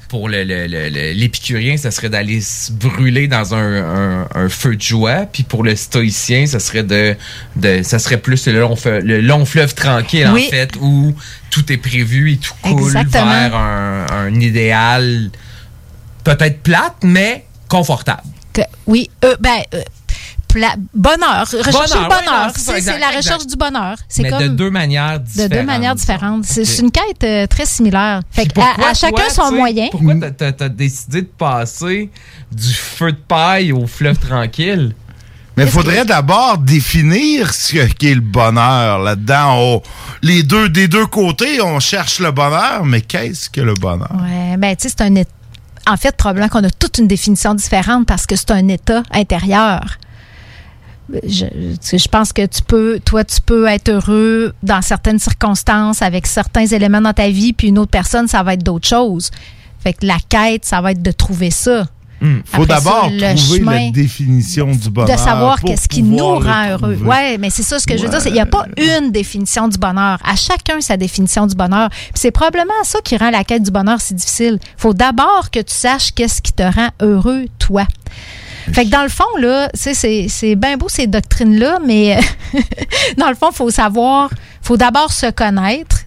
pour le- le- le- le- l'épicurien, ça serait d'aller se brûler dans un, un- un feu de joie, puis pour le stoïcien, ça serait de, de ça serait plus le long, le long fleuve tranquille, Oui. en fait, où tout est prévu et tout coule Exactement. vers un, un idéal peut-être plate, mais confortable. Oui, euh, ben, euh, pla- bonheur. Rechercher Bonheur, le bonheur. c'est exact, la exact. recherche du bonheur. C'est Mais comme de deux manières de différentes. deux manières différentes. C'est une quête euh, très similaire. Fait que Pourquoi, à, à chacun toi, son tu moyen. Pourquoi t'as- t'as t'as décidé de passer du feu de paille au fleuve tranquille? Mais il faudrait d'abord définir ce qu'est le bonheur là-dedans. On- les deux, des deux côtés, on cherche le bonheur, mais qu'est-ce que le bonheur? Ouais, ben, tu sais, c'est un état. En fait, probablement qu'on a toute une définition différente parce que c'est un état intérieur. Je, je pense que tu peux, toi, tu peux être heureux dans certaines circonstances avec certains éléments dans ta vie, puis une autre personne, ça va être d'autres choses. Fait que la quête, ça va être de trouver ça. Il faut d'abord trouver la définition du bonheur. de savoir qu'est-ce qui nous rend heureux. Ouais, mais c'est ça ce que je veux dire. Il n'y a pas une définition du bonheur. À chacun sa définition du bonheur. C'est probablement ça qui rend la quête du bonheur si difficile. faut d'abord que tu saches qu'est-ce qui te rend heureux, toi. Fait que dans le fond, là, c'est bien beau ces doctrines-là, mais dans le fond, il faut savoir, faut d'abord se connaître.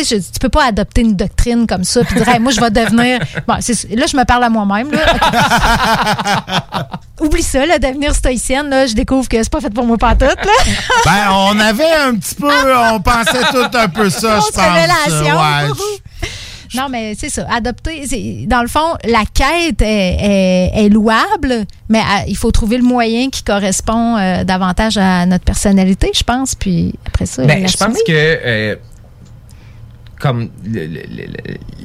Tu sais, tu peux pas adopter une doctrine comme ça puis dire, Hey, moi, je vais devenir. Bon, c'est- là, je me parle à moi-même. là. Oublie ça, là, devenir stoïcienne. Là, je découvre que c'est pas fait pour moi pas tout. Là. Ben, on avait un petit peu, on pensait tout un peu ça, je pense. révélation. Ouais, Non, mais c'est ça. Adopter, dans le fond, la quête est, est- est louable, mais euh, il faut trouver le moyen qui correspond euh, davantage à notre personnalité, je pense. Puis après ça, Ben, je pense que euh, comme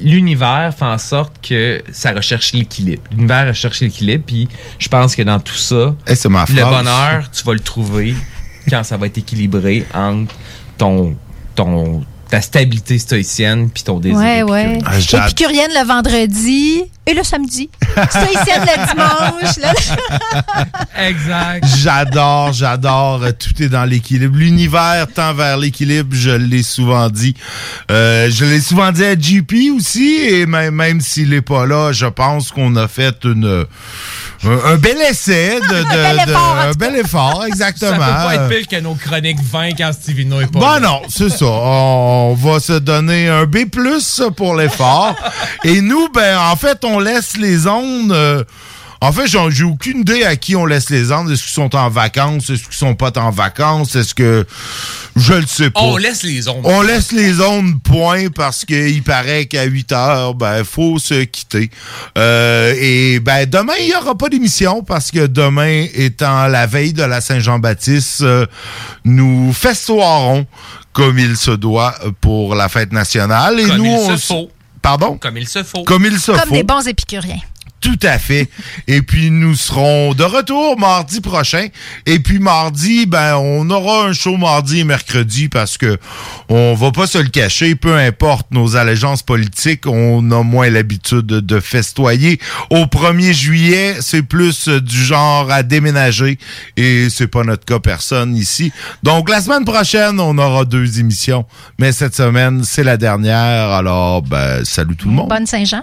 l'univers fait en sorte que ça recherche l'équilibre. L'univers recherche l'équilibre, puis je pense que dans tout ça, Eh, ma le bonheur, tu vas le trouver quand ça va être équilibré entre ton, ton ta stabilité stoïcienne puis ton désir. Ouais, ouais. Ah, Épicurienne le vendredi et le samedi. Stoïcienne le dimanche. là. Exact. J'adore, j'adore. Euh, Tout est dans l'équilibre. L'univers tend vers l'équilibre, je l'ai souvent dit. Euh, je l'ai souvent dit à JP aussi, et même, même s'il est pas là, je pense qu'on a fait une un, un bel essai de, de- bel de- effort, en un bel effort, exactement. Ça peut pas être pire que nos chroniques 20 quand Stevino est pas Bon, là. non, c'est ça. On va se donner un B+, pour l'effort. Et nous, ben, en fait, on laisse les ondes... euh, en fait, j'ai aucune idée à qui on laisse les ondes. Est-ce qu'ils sont en vacances? Est-ce qu'ils sont pas en vacances? Est-ce que... Je le sais pas. On laisse les ondes. On laisse les ondes, point, parce qu'il paraît qu'à 8 heures, ben, faut se quitter. Euh, et ben, demain, il y aura pas d'émission, parce que demain, étant la veille de la Saint-Jean-Baptiste, euh, nous festoirons comme il se doit pour la fête nationale. Et Comme nous, il on se faut. Pardon? Comme il se faut. Comme il se Comme faut. des bons épicuriens. Tout à fait. Et puis nous serons de retour mardi prochain. Et puis mardi, ben on aura un show mardi et mercredi parce que on va pas se le cacher. Peu importe nos allégeances politiques, on a moins l'habitude de, festoyer. Au 1er juillet, c'est plus du genre à déménager et c'est pas notre cas personne ici. Donc la semaine prochaine, on aura deux émissions, mais cette semaine c'est la dernière. Alors ben salut tout le monde. Bonne Saint-Jean.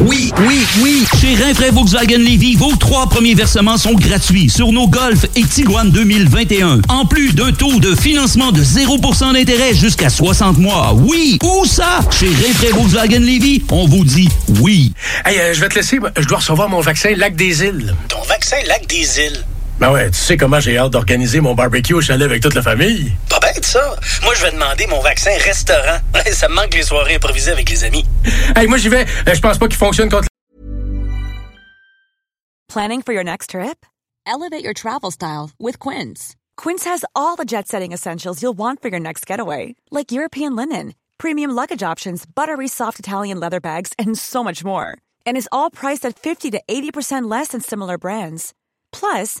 Oui, oui, oui. Chez Rinfraie Volkswagen Levy, vos trois premiers versements sont gratuits sur nos Golf et Tiguan 2021. En plus d'un taux de financement de 0% d'intérêt jusqu'à 60 mois. Oui, où ça? Chez Rinfraie Volkswagen Levy, on vous dit oui. Hey, euh, je vais te laisser. Je dois recevoir mon vaccin Lac des Îles. Ton vaccin Lac des Îles? Ben ouais, tu sais comment j'ai hâte d'organiser mon barbecue au chalet avec toute la famille. Pas bête, ça. Moi, je vais demander mon vaccin restaurant. ça me manque les soirées improvisées avec les amis. Hey, moi, j'y vais. Euh, Je pense pas qu'il fonctionne contre... Planning for your next trip? Elevate your travel style with Quince. Quince has all the jet setting essentials you'll want for your next getaway, like European linen, premium luggage options, buttery soft Italian leather bags, and so much more. And is all priced at 50 to 80% less than similar brands. Plus,